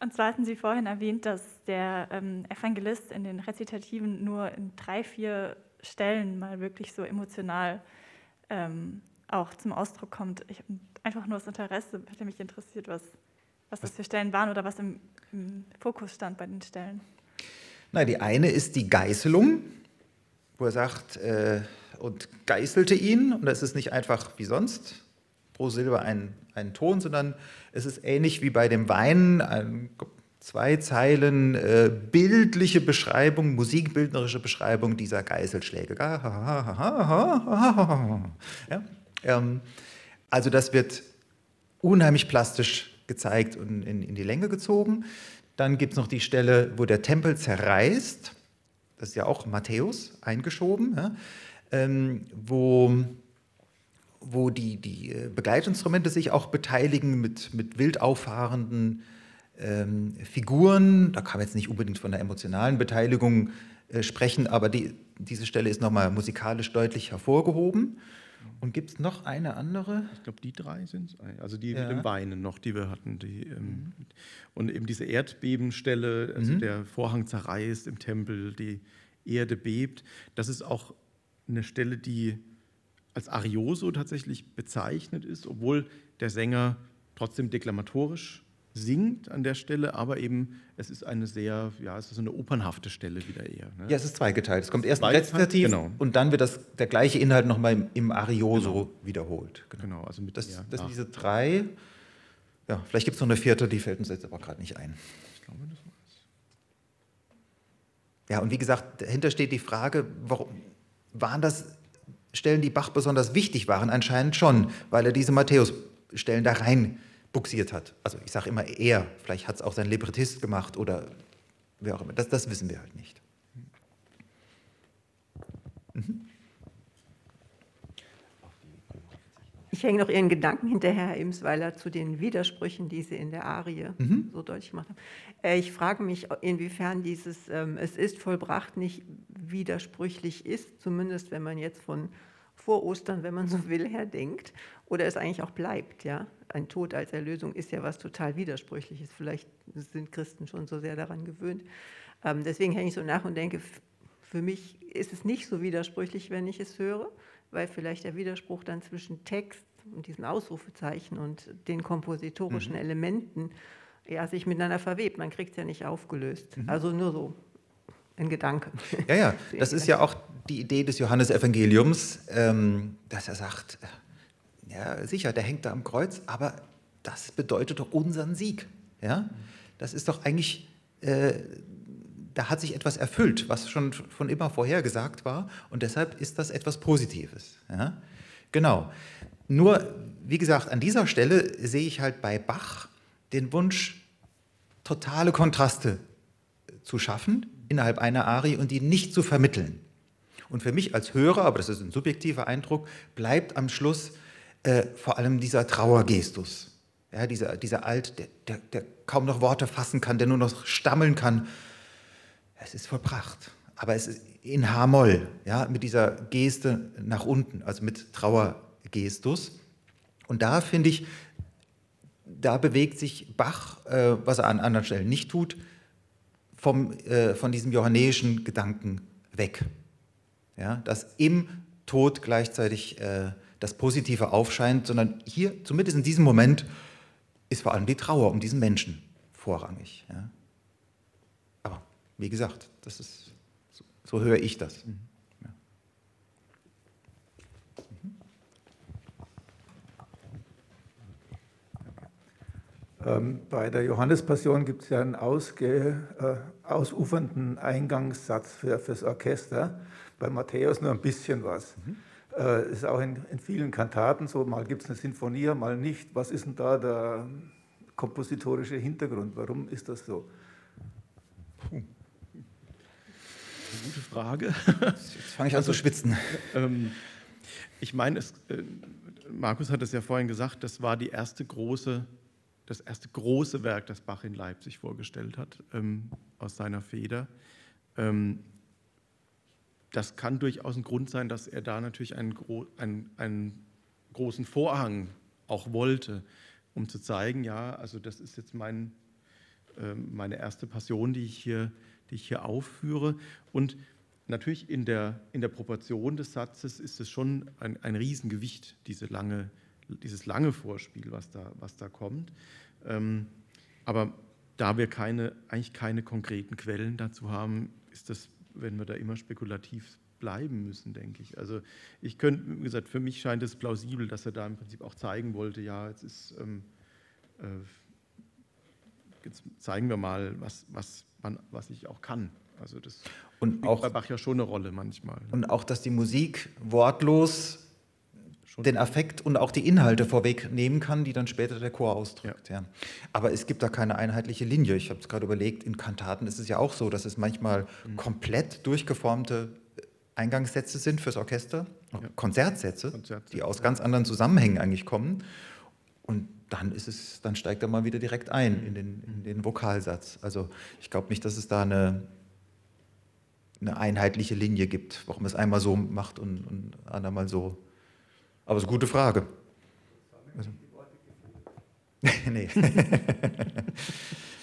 Und zwar hatten Sie vorhin erwähnt, dass der ähm, Evangelist in den Rezitativen nur in drei, vier Stellen mal wirklich so emotional ähm, auch zum Ausdruck kommt. Ich, einfach nur das Interesse hätte mich interessiert, was, was das für Stellen waren oder was im, im Fokus stand bei den Stellen. Na, die eine ist die Geißelung, wo er sagt, äh, und geißelte ihn. Und das ist nicht einfach wie sonst pro Silbe ein, ein Ton, sondern es ist ähnlich wie bei dem Weinen, ein, zwei Zeilen äh, bildliche Beschreibung, musikbildnerische Beschreibung dieser Geißelschläge. Ja, ähm, also das wird unheimlich plastisch gezeigt und in, in die Länge gezogen. Dann gibt es noch die Stelle, wo der Tempel zerreißt. Das ist ja auch Matthäus eingeschoben, ja, ähm, wo wo die, die äh, Begleitinstrumente sich auch beteiligen mit, mit wild auffahrenden ähm, Figuren. Da kann man jetzt nicht unbedingt von der emotionalen Beteiligung äh, sprechen, aber die, diese Stelle ist nochmal musikalisch deutlich hervorgehoben. Und gibt es noch eine andere? Ich glaube, die drei sind es. Also die ja. mit dem Weinen noch, die wir hatten. Die, ähm, mhm. Und eben diese Erdbebenstelle, also mhm. der Vorhang zerreißt im Tempel, die Erde bebt. Das ist auch eine Stelle, die als Arioso tatsächlich bezeichnet ist, obwohl der Sänger trotzdem deklamatorisch singt an der Stelle, aber eben es ist eine sehr, ja, es ist eine opernhafte Stelle wieder eher. Ne? Ja, es ist zweigeteilt. Es kommt erst ein Rezitativ genau. und dann wird das, der gleiche Inhalt nochmal im, im Arioso genau. wiederholt. Genau, genau also mit das, das sind diese drei. Ja, vielleicht gibt es noch eine vierte, die fällt uns jetzt aber gerade nicht ein. Ich glaube, das war's. Ja, und wie gesagt, dahinter steht die Frage, warum waren das Stellen, die Bach besonders wichtig waren, anscheinend schon, weil er diese Matthäus-Stellen da rein buxiert hat. Also ich sage immer er, vielleicht hat es auch sein Librettist gemacht oder wer auch immer. Das, das wissen wir halt nicht. Mhm. Ich hänge noch Ihren Gedanken hinterher, Herr Imsweiler, zu den Widersprüchen, die Sie in der Arie mhm. so deutlich gemacht haben. Äh, ich frage mich, inwiefern dieses ähm, Es ist vollbracht nicht widersprüchlich ist, zumindest wenn man jetzt von vor Ostern, wenn man so will, her denkt, oder es eigentlich auch bleibt. Ja? Ein Tod als Erlösung ist ja was total Widersprüchliches. Vielleicht sind Christen schon so sehr daran gewöhnt. Ähm, deswegen hänge ich so nach und denke, für mich ist es nicht so widersprüchlich, wenn ich es höre, weil vielleicht der Widerspruch dann zwischen Text und diesen Ausrufezeichen und den kompositorischen mhm. Elementen ja, sich miteinander verwebt. Man kriegt es ja nicht aufgelöst. Mhm. Also nur so ein Gedanke. Ja, ja, das ist ja auch die Idee des Johannesevangeliums, ähm, dass er sagt, ja, sicher, der hängt da am Kreuz, aber das bedeutet doch unseren Sieg. Ja? Das ist doch eigentlich, äh, da hat sich etwas erfüllt, was schon von immer vorhergesagt war und deshalb ist das etwas Positives. Ja? Genau. Nur, wie gesagt, an dieser Stelle sehe ich halt bei Bach den Wunsch, totale Kontraste zu schaffen innerhalb einer Arie und die nicht zu vermitteln. Und für mich als Hörer, aber das ist ein subjektiver Eindruck, bleibt am Schluss äh, vor allem dieser Trauergestus. Ja, dieser, dieser Alt, der, der, der kaum noch Worte fassen kann, der nur noch stammeln kann. Es ist vollbracht, aber es ist in H-Moll, ja, mit dieser Geste nach unten, also mit Trauergestus. Und da finde ich, da bewegt sich Bach, äh, was er an anderen Stellen nicht tut, vom, äh, von diesem johannäischen Gedanken weg. Ja, dass im Tod gleichzeitig äh, das Positive aufscheint, sondern hier, zumindest in diesem Moment, ist vor allem die Trauer um diesen Menschen vorrangig. Ja. Aber wie gesagt, das ist, so, so höre ich das. Mhm. Bei der Johannespassion gibt es ja einen ausge, äh, ausufernden Eingangssatz für, fürs Orchester. Bei Matthäus nur ein bisschen was. Mhm. Äh, ist auch in, in, vielen Kantaten so, mal gibt es eine Sinfonie, mal nicht. Was ist denn da der kompositorische Hintergrund? Warum ist das so? Puh. Gute Frage. Jetzt fange ich an also, zu schwitzen. Ähm, ich meine, äh, Markus hat es ja vorhin gesagt, das war die erste große das erste große Werk, das Bach in Leipzig vorgestellt hat, ähm, aus seiner Feder. Ähm, das kann durchaus ein Grund sein, dass er da natürlich einen, einen, einen, großen Vorhang auch wollte, um zu zeigen, ja, also das ist jetzt mein, äh, meine erste Passion, die ich hier, die ich hier aufführe. Und natürlich in der, in der Proportion des Satzes ist es schon ein, ein Riesengewicht, diese lange dieses lange Vorspiel, was da, was da kommt. Ähm, aber da wir keine, eigentlich keine konkreten Quellen dazu haben, ist das, wenn wir da immer spekulativ bleiben müssen, denke ich. Also ich könnte, wie gesagt, für mich scheint es plausibel, dass er da im Prinzip auch zeigen wollte, ja, jetzt ist, ähm, äh, jetzt zeigen wir mal, was, was, man, was ich auch kann. Also das und auch, bei Bach ja schon eine Rolle manchmal. Und auch, dass die Musik wortlos den Affekt und auch die Inhalte vorwegnehmen kann, die dann später der Chor ausdrückt. Ja. ja. Aber es gibt da keine einheitliche Linie. Ich habe es gerade überlegt, in Kantaten ist es ja auch so, dass es manchmal mhm. komplett durchgeformte Eingangssätze sind fürs Orchester, ja. Konzertsätze, Konzertsätze, die aus ganz anderen Zusammenhängen eigentlich kommen. Und dann ist es, dann steigt er mal wieder direkt ein mhm. in den, in den Vokalsatz. Also ich glaube nicht, dass es da eine, eine einheitliche Linie gibt, warum es einmal so macht und, und andermal so. Aber es ist eine gute Frage. Nee.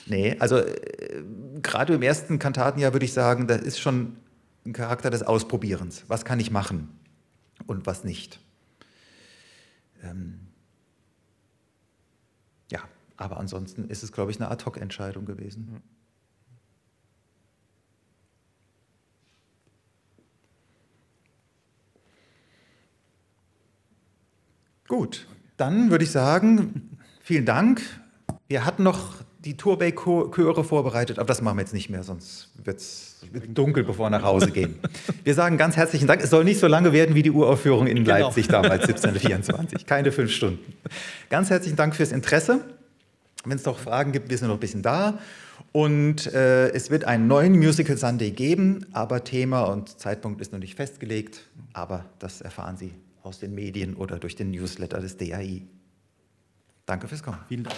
nee, also äh, gerade im ersten Kantatenjahr würde ich sagen, das ist schon ein Charakter des Ausprobierens. Was kann ich machen und was nicht? Ähm, ja, aber ansonsten ist es, glaube ich, eine Ad-Hoc-Entscheidung gewesen. Gut, dann würde ich sagen, vielen Dank. Wir hatten noch die Tourbay-Chöre vorbereitet, aber das machen wir jetzt nicht mehr, sonst wird es dunkel, bevor wir nach Hause gehen. Wir sagen ganz herzlichen Dank. Es soll nicht so lange werden wie die Uraufführung in genau. Leipzig damals, 1724. Keine fünf Stunden. Ganz herzlichen Dank fürs Interesse. Wenn es noch Fragen gibt, wir sind noch ein bisschen da. Und äh, es wird einen neuen Musical Sunday geben, aber Thema und Zeitpunkt ist noch nicht festgelegt. Aber das erfahren Sie aus den Medien oder durch den Newsletter des DAI. Danke fürs Kommen. Vielen Dank.